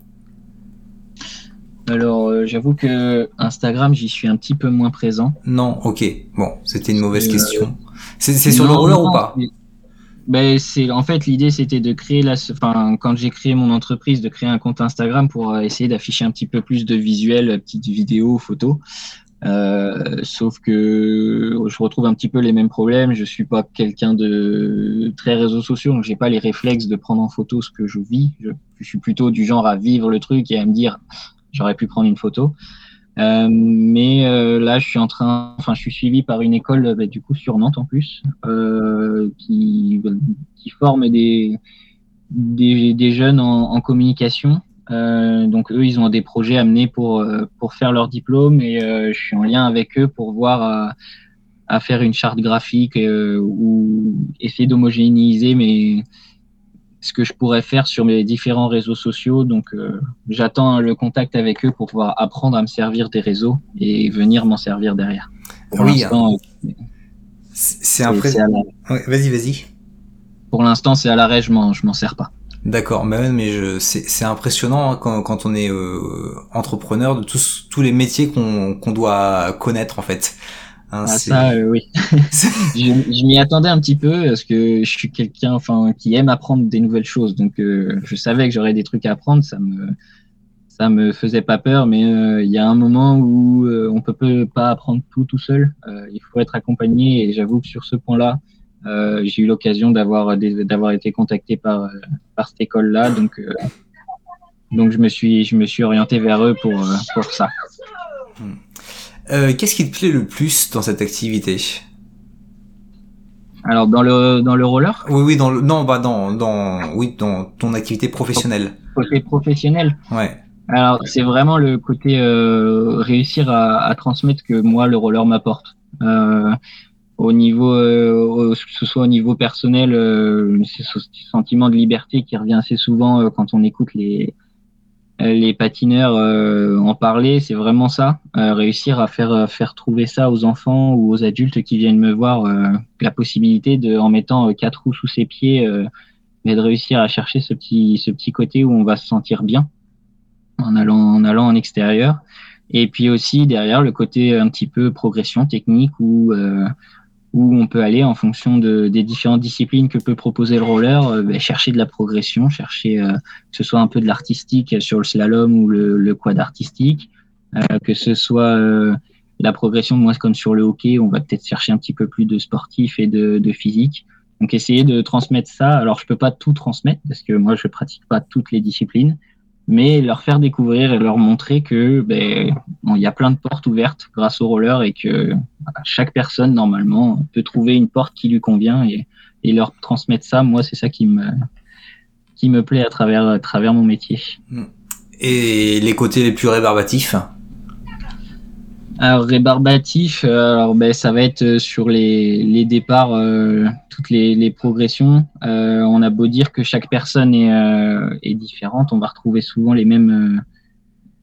Alors, j'avoue que Instagram, j'y suis un petit peu moins présent. Non, ok. Bon, c'était une mauvaise question. C'est sur le roller ou pas ben, c'est en fait l'idée c'était de créer la enfin quand j'ai créé mon entreprise de créer un compte Instagram pour essayer d'afficher un petit peu plus de visuels petites vidéos photos euh, sauf que je retrouve un petit peu les mêmes problèmes. Je suis pas quelqu'un de très réseaux sociaux, donc j'ai pas les réflexes de prendre en photo ce que je vis. Je, suis plutôt du genre à vivre le truc et à me dire j'aurais pu prendre une photo. Euh, mais euh, là, je suis en train, enfin, je suis suivi par une école, bah, du coup, sur Nantes en plus, euh, qui, qui forme des, des, des jeunes en, en communication donc eux, ils ont des projets amenés pour euh, pour faire leur diplôme et euh, je suis en lien avec eux pour voir à faire une charte graphique ou essayer d'homogénéiser mais ce que je pourrais faire sur mes différents réseaux sociaux. Donc j'attends le contact avec eux pour pouvoir apprendre à me servir des réseaux et venir m'en servir derrière. Pour oui, c'est Vas-y, vas-y. Pour l'instant, c'est à l'arrêt, je m'en je m'en sers pas. D'accord, mais, mais c'est impressionnant hein, quand, quand, on est euh, entrepreneur de tous tous les métiers qu'on qu'on doit connaître en fait. Hein, ah, ça, euh, oui. je, je m'y attendais un petit peu parce que je suis quelqu'un, enfin, qui aime apprendre des nouvelles choses. Donc, euh, je savais que j'aurais des trucs à apprendre. Ça me, ça me faisait pas peur. Mais il y a un moment où on peut, peut pas apprendre tout tout seul. il faut être accompagné. Et j'avoue que sur ce point-là, euh, j'ai eu l'occasion d'avoir d'avoir été contacté par euh, par cette école-là, donc euh, donc je me suis je me suis orienté vers eux pour pour ça. Qu'est-ce qui te plaît le plus dans cette activité? Alors dans le dans le roller? Oui oui dans le non bah dans dans oui dans ton activité professionnelle. Côté professionnel? Ouais. Alors c'est vraiment le côté réussir à, à, transmettre que moi le roller m'apporte. Euh, au niveau, euh, ce soit au niveau personnel, euh, ce sentiment de liberté qui revient assez souvent euh, quand on écoute les les patineurs euh, en parler, c'est vraiment ça, réussir à faire faire trouver ça aux enfants ou aux adultes qui viennent me voir, la possibilité de, en mettant quatre roues sous ses pieds, mais de réussir à chercher ce petit ce petit côté où on va se sentir bien en allant en allant en extérieur. Et puis aussi derrière le côté un petit peu progression technique où où on peut aller en fonction de, des différentes disciplines que peut proposer le roller, euh, ben, chercher de la progression, chercher euh, que ce soit un peu de l'artistique sur le slalom ou le, le quad artistique, euh, que ce soit la progression, moi comme sur le hockey, on va peut-être chercher un petit peu plus de sportif et de, de, physique. Donc essayer de transmettre ça. Alors je peux pas tout transmettre parce que moi je pratique pas toutes les disciplines, mais leur faire découvrir et leur montrer que ben il y a plein de portes ouvertes grâce au roller et que chaque personne normalement peut trouver une porte qui lui convient et, et leur transmettre ça. Moi, c'est ça qui me qui me plaît à travers à travers mon métier. Et les côtés les plus rébarbatifs? Alors rébarbatif, euh, alors ben ça va être euh, sur les, les départs, euh, toutes les, les progressions. On a beau dire que chaque personne est, est différente, on va retrouver souvent les mêmes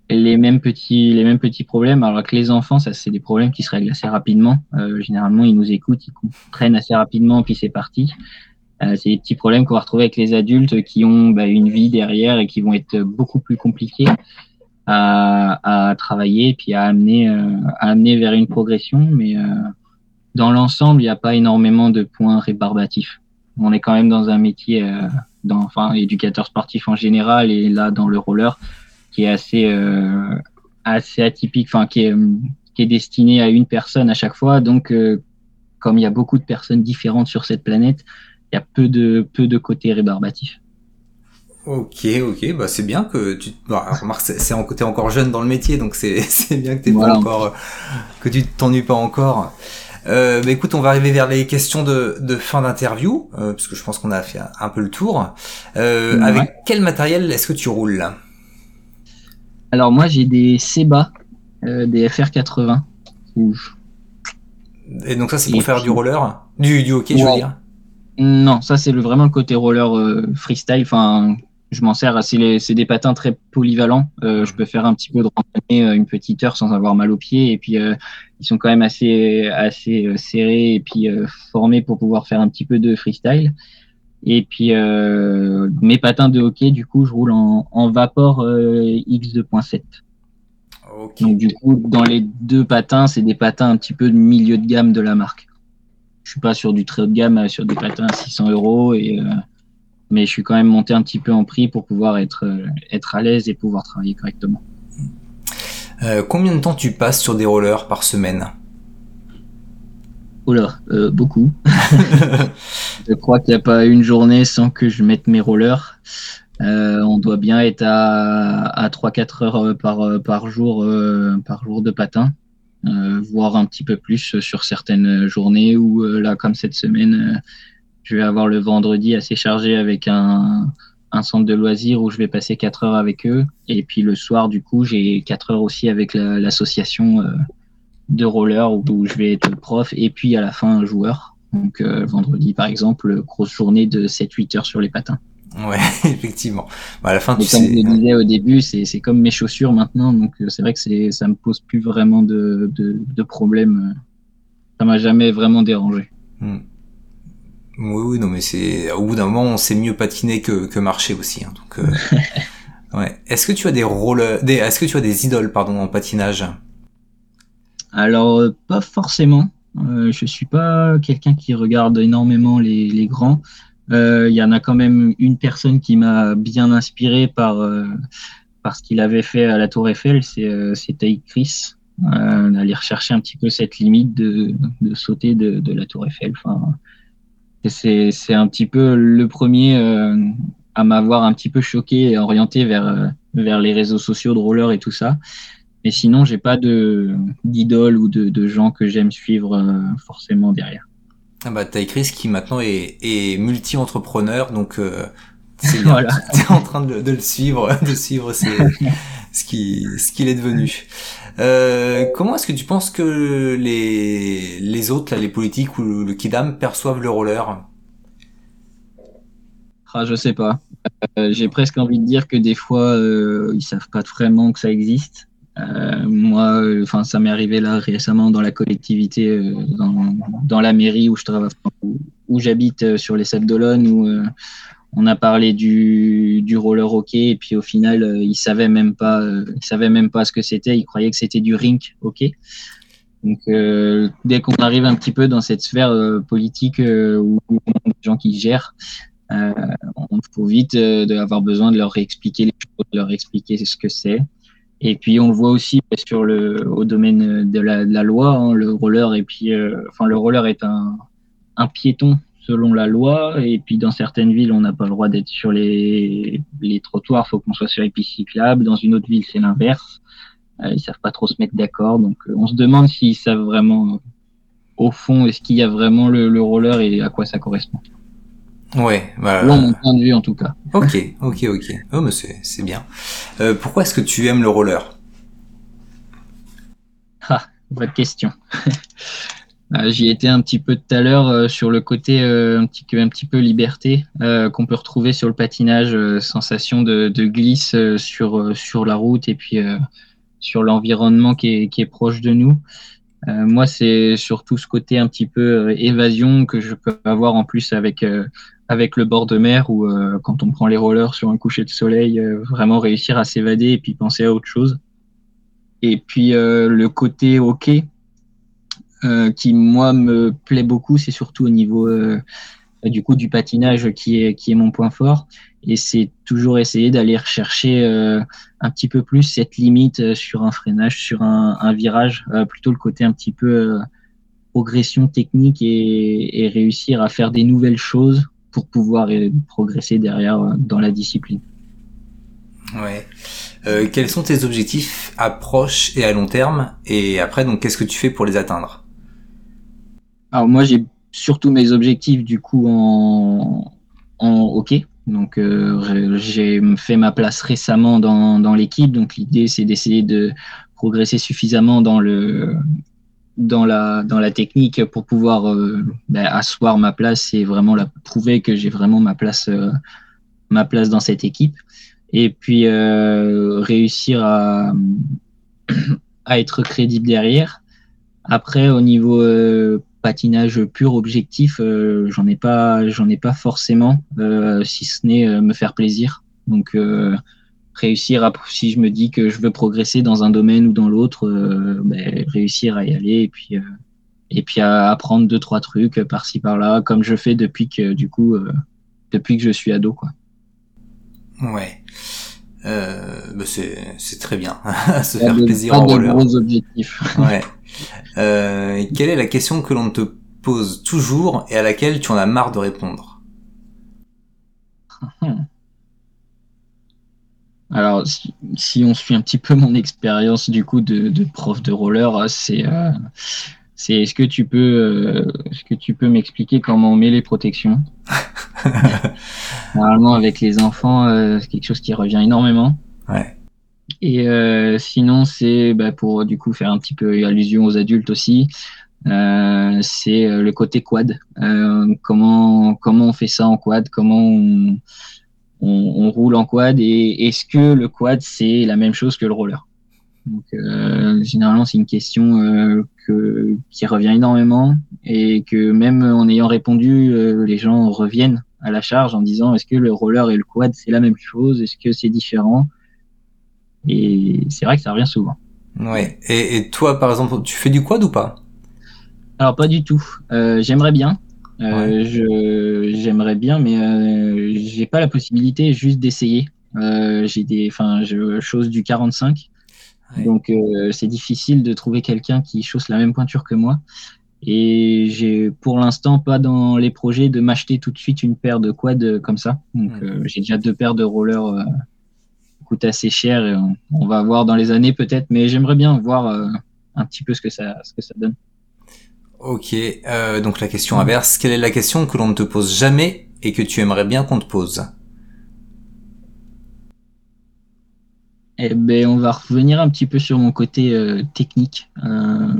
les mêmes petits les mêmes petits problèmes. Alors que les enfants, ça c'est des problèmes qui se règlent assez rapidement. généralement, ils nous écoutent, ils comprennent assez rapidement, puis c'est parti. c'est des petits problèmes qu'on va retrouver avec les adultes qui ont ben, une vie derrière et qui vont être beaucoup plus compliqués à, à travailler et puis à amener, euh, à amener vers une progression. Mais euh, dans l'ensemble, il n'y a pas énormément de points rébarbatifs. On est quand même dans un métier, euh, dans, enfin, éducateur sportif en général et là dans le roller, qui est assez, assez atypique, enfin, qui est, qui est destiné à une personne à chaque fois. Donc, comme il y a beaucoup de personnes différentes sur cette planète, il y a peu de, peu de côtés rébarbatifs. Ok, ok, bah c'est bien que tu. Bah, remarque, c'est en côté encore jeune dans le métier, donc c'est c'est bien que t'es pas encore que tu t'ennuies pas encore. Euh, bah écoute, on va arriver vers les questions de, de fin d'interview, euh, parce que je pense qu'on a fait un, peu le tour. Euh, Avec quel matériel est-ce que tu roules Alors moi j'ai des Seba, euh, des FR80. rouge. Et donc ça, c'est pour faire du roller? Du, du hockey, je veux dire? Non, ça, c'est vraiment le côté roller euh, freestyle. Enfin, je m'en sers. C'est des patins très polyvalents. Euh, je peux faire un petit peu de randonnée, euh, une petite heure sans avoir mal aux pieds. Et puis, ils sont quand même assez, assez serrés et puis formés pour pouvoir faire un petit peu de freestyle. Et puis, mes patins de hockey, du coup, je roule en, en Vapor X2.7. Donc du coup, dans les deux patins, c'est des patins un petit peu de milieu de gamme de la marque. Je suis pas sur du très haut de gamme, euh, sur des patins à 600 euros, et, euh, mais je suis quand même monté un petit peu en prix pour pouvoir être, euh, être à l'aise et pouvoir travailler correctement. combien de temps tu passes sur des rollers par semaine? Oh là, beaucoup. je crois qu'il n'y a pas une journée sans que je mette mes rollers. Euh, on doit bien être à, à 3-4 heures euh, par, euh, par, jour, par jour de patin, voire un petit peu plus sur certaines journées où, là, comme cette semaine, je vais avoir le vendredi assez chargé avec un, un centre de loisirs où je vais passer 4 heures avec eux. Et puis le soir, du coup, j'ai 4 heures aussi avec l'association de roller où, où, je vais être prof et puis à la fin un joueur. Donc vendredi, par exemple, grosse journée de 7-8 heures sur les patins. Ouais, effectivement. Bah, à la fin, tu comme je le disais au début, c'est comme mes chaussures maintenant, donc euh, c'est vrai que ça me pose plus vraiment de, de, de problème. Ça m'a jamais vraiment dérangé. Hmm. Oui, oui, non, mais c'est au bout d'un moment, on sait mieux patiner que, que marcher aussi. Hein, donc, euh... ouais. Est-ce que tu as des rôles, des... est-ce que tu as des idoles, pardon, en patinage? Alors, euh, pas forcément. Euh, je suis pas quelqu'un qui regarde énormément les, les grands. Euh, il y en a quand même une personne qui m'a bien inspiré par, par ce qu'il avait fait à la Tour Eiffel, c'est euh, Chris. Euh, d'aller rechercher un petit peu cette limite de, de sauter de, de, la Tour Eiffel. Enfin, c'est un petit peu le premier euh, à m'avoir un petit peu choqué et orienté vers, vers les réseaux sociaux de roller et tout ça. Mais sinon, j'ai pas de d'idole ou de, de gens que j'aime suivre forcément derrière. Ah bah, t'as Chris qui maintenant est, est multi-entrepreneur, donc euh, c'est voilà. T'es en train de, de, le suivre, de suivre ce qui ce qu'il est devenu. Euh, comment est-ce que tu penses que les les autres, les politiques ou le Kidam perçoivent le roller? Ah, je sais pas. Euh, J'ai presque envie de dire que des fois, euh, ils savent pas vraiment que ça existe. Euh, moi, enfin, ça m'est arrivé là récemment dans la collectivité, dans, la mairie où je travaille, où, j'habite sur les Sables d'Olonne, où on a parlé du, roller hockey et puis au final, ils savaient même pas, ils savaient même pas ce que c'était. Ils croyaient que c'était du rink hockey. Donc, dès qu'on arrive un petit peu dans cette sphère politique où, où des gens qui gèrent, on faut vite avoir besoin de leur réexpliquer les choses, de leur expliquer ce que c'est. Et puis on le voit aussi sur le, au domaine de la, loi, hein, le roller et puis, euh, enfin le roller est un piéton selon la loi. Et puis dans certaines villes, on n'a pas le droit d'être sur les, les trottoirs, faut qu'on soit sur les pistes cyclables. Dans une autre ville, c'est l'inverse. Euh, ils savent pas trop se mettre d'accord, donc euh, on se demande s'ils savent vraiment au fond est-ce qu'il y a vraiment le, le roller et à quoi ça correspond. Ouais, bah, mon point de vue en tout cas. Ok, ok, ok. Oh, mais c'est bien. Euh, pourquoi est-ce que tu aimes le roller? Ah, bonne question. Bah, j'y étais un petit peu tout à l'heure euh, sur le côté euh, un, petit, un petit peu liberté qu'on peut retrouver sur le patinage, sensation de, de glisse sur, sur la route et puis sur l'environnement qui est, qui est proche de nous. moi, c'est surtout ce côté un petit peu évasion que je peux avoir en plus avec avec le bord de mer ou euh, quand on prend les rollers sur un coucher de soleil, euh, vraiment réussir à s'évader et puis penser à autre chose. Et puis euh, le côté hockey, qui moi me plaît beaucoup, c'est surtout au niveau du coup du patinage qui est, qui est mon point fort. Et c'est toujours essayer d'aller rechercher un petit peu plus cette limite sur un freinage, sur un, virage, plutôt le côté un petit peu progression technique et, réussir à faire des nouvelles choses pour pouvoir progresser derrière euh, dans la discipline. Ouais. Euh, quels sont tes objectifs à proche et à long terme? Et après, donc, qu'est-ce que tu fais pour les atteindre? Alors moi, j'ai surtout mes objectifs du coup en, en hockey. Donc euh, j'ai fait ma place récemment dans, dans l'équipe. Donc l'idée, c'est d'essayer de progresser suffisamment dans le dans la, dans la technique pour pouvoir euh, ben, asseoir ma place et vraiment la, prouver que j'ai vraiment ma place, euh, ma place dans cette équipe. Et puis réussir à, à être crédible derrière. Après, au niveau patinage pur objectif, j'en ai pas, j'en ai pas forcément, si ce n'est me faire plaisir. Donc réussir à, si je me dis que je veux progresser dans un domaine ou dans l'autre, euh, ben, réussir à y aller et puis, euh, et puis à apprendre deux, trois trucs par-ci, par-là, comme je fais depuis que, du coup, euh, depuis que je suis ado, quoi. Ouais. Ben c'est très bien. Se faire plaisir en roller. gros objectifs. ouais. Quelle est la question que l'on te pose toujours et à laquelle tu en as marre de répondre Alors, si, on suit un petit peu mon expérience du coup de, prof de roller, c'est euh, c'est est-ce que tu peux euh, est-ce que tu peux m'expliquer comment on met les protections Normalement, avec les enfants, euh, c'est quelque chose qui revient énormément. Ouais. Et sinon, c'est bah, pour du coup faire un petit peu allusion aux adultes aussi. c'est le côté quad. comment comment on fait ça en quad? Comment on on, roule en quad? Et est-ce que le quad c'est la même chose que le roller? Donc, euh, généralement, c'est une question euh, que, qui revient énormément et que même en ayant répondu, euh, les gens reviennent à la charge en disant est-ce que le roller et le quad c'est la même chose? Est-ce que c'est différent? Et c'est vrai que ça revient souvent. Ouais. Et, et, toi, par exemple, tu fais du quad ou pas? Alors pas du tout. J'aimerais bien. Euh, j'aimerais bien, mais euh, j'ai pas la possibilité juste d'essayer. Euh, j'ai des, enfin, du 45, donc euh, c'est difficile de trouver quelqu'un qui chausse la même pointure que moi. Et j'ai pour l'instant pas dans les projets de m'acheter tout de suite une paire de quads comme ça. Donc j'ai déjà deux paires de rollers qui coûtent assez cher et on, on, va voir dans les années peut-être, mais j'aimerais bien voir un petit peu ce que ça, ce que ça donne. Ok, euh, donc la question inverse, quelle est la question que l'on ne te pose jamais et que tu aimerais bien qu'on te pose? Eh ben, on va revenir un petit peu sur mon côté euh, technique. Euh,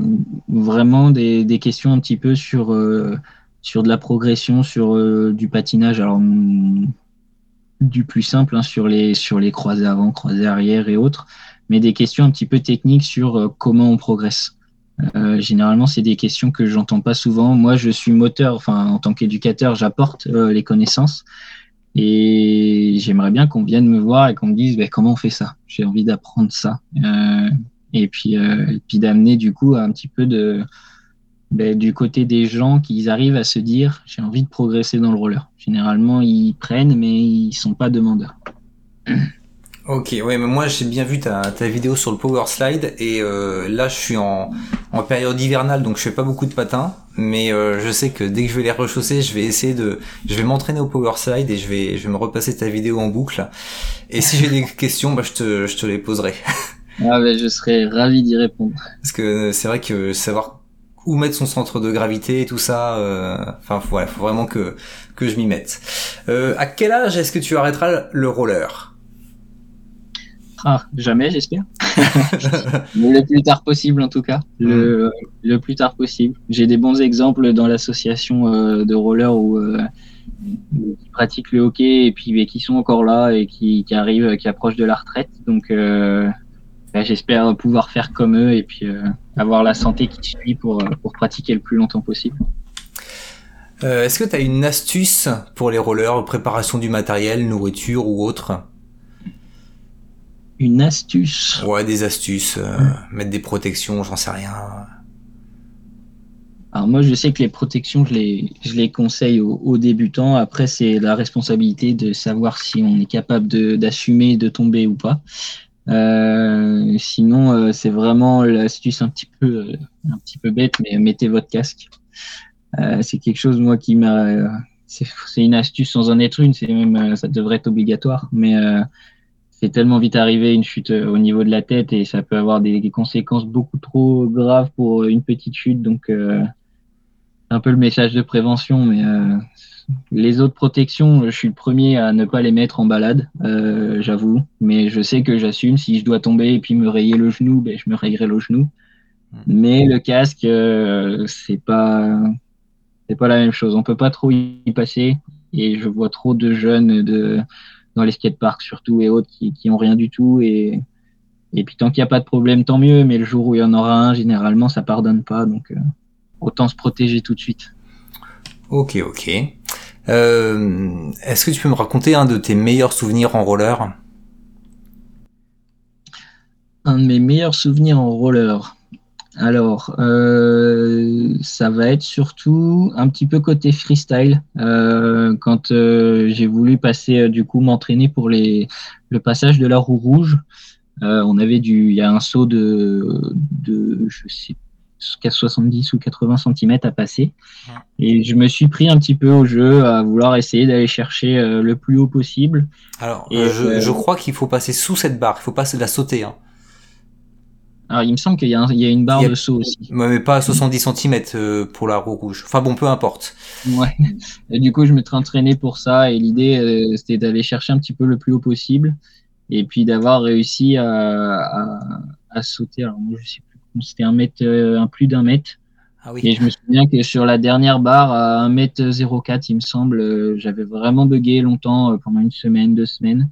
vraiment des, des, questions un petit peu sur, euh, sur de la progression, sur euh, du patinage. Alors, du plus simple, hein, sur, les, sur les croisés avant, croisés arrière et autres, mais des questions un petit peu techniques sur comment on progresse. Euh, généralement, c'est des questions que j'entends pas souvent. Moi, je suis moteur, enfin, en tant qu'éducateur, j'apporte euh, les connaissances et j'aimerais bien qu'on vienne me voir et qu'on me dise ben, comment on fait ça? J'ai envie d'apprendre ça euh, et puis, euh, et puis d'amener du coup un petit peu de ben, du côté des gens qui arrivent à se dire j'ai envie de progresser dans le roller. Généralement, ils prennent, mais ils sont pas demandeurs. Ok, ouais, mais moi j'ai bien vu ta, ta vidéo sur le power slide et euh, là je suis en, en période hivernale donc je fais pas beaucoup de patins, mais euh, je sais que dès que je vais les rechausser, je vais essayer de, je vais m'entraîner au power slide et je vais, je vais me repasser ta vidéo en boucle. Et si j'ai des questions, bah je te, je te les poserai. ah ben je serais ravi d'y répondre. Parce que c'est vrai que savoir où mettre son centre de gravité et tout ça, euh, enfin voilà, faut vraiment que que je m'y mette. Euh, à quel âge est-ce que tu arrêteras le roller? Ah, jamais, j'espère. le plus tard possible, en tout cas. Le, le plus tard possible. J'ai des bons exemples dans l'association euh, de rollers où, euh, qui pratiquent le hockey et puis qui sont encore là et qui, qui arrivent, qui approchent de la retraite. Donc, euh, j'espère pouvoir faire comme eux et puis euh, avoir la santé qui suit pour, euh, pour pratiquer le plus longtemps possible. Est-ce que tu as une astuce pour les rollers, préparation du matériel, nourriture ou autre? Une astuce? Ouais, des astuces, euh, mettre des protections, j'en sais rien. Alors moi, je sais que les protections, je les, je les conseille aux, débutants. Après, c'est la responsabilité de savoir si on est capable d'assumer de, tomber ou pas. Euh, sinon, euh, c'est vraiment l'astuce un petit peu, euh, un petit peu bête, mais mettez votre casque. C'est quelque chose moi qui m'a, c'est une astuce sans en être une. C'est même, ça devrait être obligatoire, mais c'est tellement vite arrivé une chute au niveau de la tête et ça peut avoir des, conséquences beaucoup trop graves pour une petite chute. Donc, euh, un peu le message de prévention, mais les autres protections, je suis le premier à ne pas les mettre en balade, euh, j'avoue. Mais je sais que j'assume. Si je dois tomber et puis me rayer le genou, ben, je me rayerai le genou. Mais le casque, euh, c'est pas c'est pas la même chose. On peut pas trop y passer. Et je vois trop de jeunes de dans les skateparks surtout et autres qui, qui ont rien du tout et et puis tant qu'il n'y a pas de problème, tant mieux. Mais le jour où il y en aura un, généralement, ça pardonne pas. Donc euh, autant se protéger tout de suite. Ok, ok. Euh, Est-ce que tu peux me raconter un de tes meilleurs souvenirs en roller? Un de mes meilleurs souvenirs en roller. Alors, euh, ça va être surtout un petit peu côté freestyle. Euh, quand j'ai voulu passer, du coup, m'entraîner pour les, le passage de la roue rouge, on avait du, il y a un saut de, de, je sais, 70 ou 80 cm à passer. Et je me suis pris un petit peu au jeu à vouloir essayer d'aller chercher euh, le plus haut possible. Alors, Et, je, euh, je crois qu'il faut passer sous cette barre, il faut pas la sauter. Hein. Alors, il me semble qu'il y, a y une barre a- de saut aussi. Mais pas à 70 cm pour la roue rouge. Enfin bon, peu importe. Ouais. Et du coup, je me suis entraîné pour ça. Et l'idée, euh, c'était d'aller chercher un petit peu le plus haut possible. Et puis d'avoir réussi à, à, à sauter. Alors, moi, je sais c'était un mètre, euh, un plus d'un mètre. Ah oui. Et je me souviens que sur la dernière barre, à 1m04, il me semble, euh, j'avais vraiment bugué longtemps, euh, pendant une semaine, deux semaines.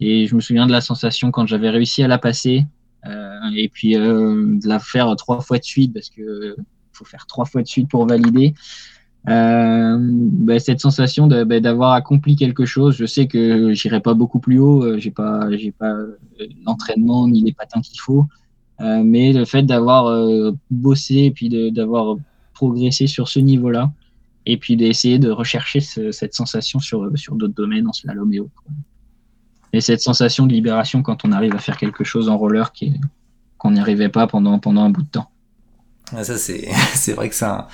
Et je me souviens de la sensation quand j'avais réussi à la passer, euh, et puis euh, de la faire trois fois de suite, parce que faut faire trois fois de suite pour valider. Euh, bah, cette sensation bah, d'avoir accompli quelque chose, je sais que j'irai pas beaucoup plus haut, j'ai pas, j'ai pas l'entraînement ni les patins qu'il faut. Euh, mais le fait d'avoir euh, bossé et puis d'avoir progressé sur ce niveau-là, et puis d'essayer de rechercher ce- cette sensation sur, sur d'autres domaines, en slalom et autres. Et cette sensation de libération quand on arrive à faire quelque chose en roller qu'on n'y arrivait pas pendant, pendant un bout de temps. Ah, Ça c'est vrai que c'est un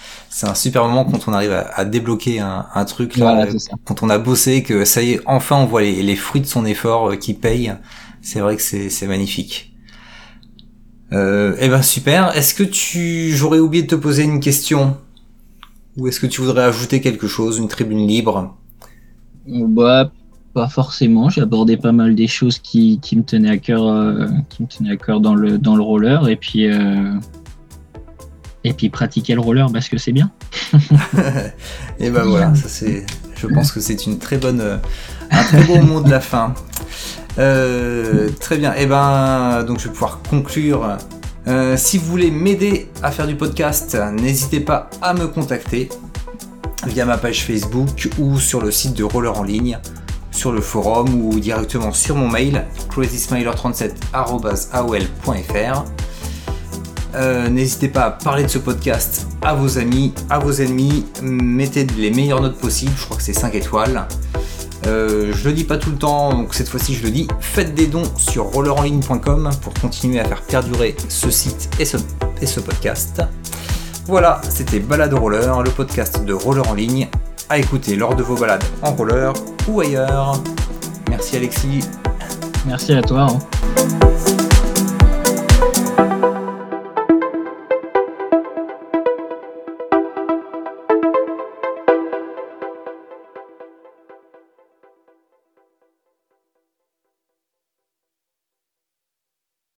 un super moment quand on arrive à, à débloquer un, un truc là, Voilà, euh, quand on a bossé que ça y est enfin on voit les, les fruits de son effort euh, qui payent. C'est vrai que c'est magnifique. Euh, eh ben super. Est-ce que tu j'aurais oublié de te poser une question? Ou est-ce que tu voudrais ajouter quelque chose, une tribune libre? Bah, pas forcément. J'ai abordé pas mal des choses qui, qui me tenaient à cœur, euh, qui me tenaient à cœur dans le dans le roller, et puis euh, et puis pratiquer le roller parce que c'est bien. Et ben voilà, ça c'est. Je pense que c'est une très bonne, euh, un très beau mot de la fin. Euh, très bien. Et ben donc je vais pouvoir conclure. Euh, si vous voulez m'aider à faire du podcast, n'hésitez pas à me contacter via ma page Facebook ou sur le site de Roller en ligne, sur le forum ou directement sur mon mail crazysmiler37@aol.fr. Euh, N'hésitez pas à parler de ce podcast à vos amis, à vos ennemis. Mettez les meilleures notes possibles. Je crois que c'est 5 étoiles. Euh, je le dis pas tout le temps, donc cette fois-ci je le dis. Faites des dons sur rollerenligne.com pour continuer à faire perdurer ce site et ce, podcast. Voilà, c'était Balade roller, le podcast de Roller en ligne, à écouter lors de vos balades en roller ou ailleurs. Merci Alexis. Merci à toi. hein.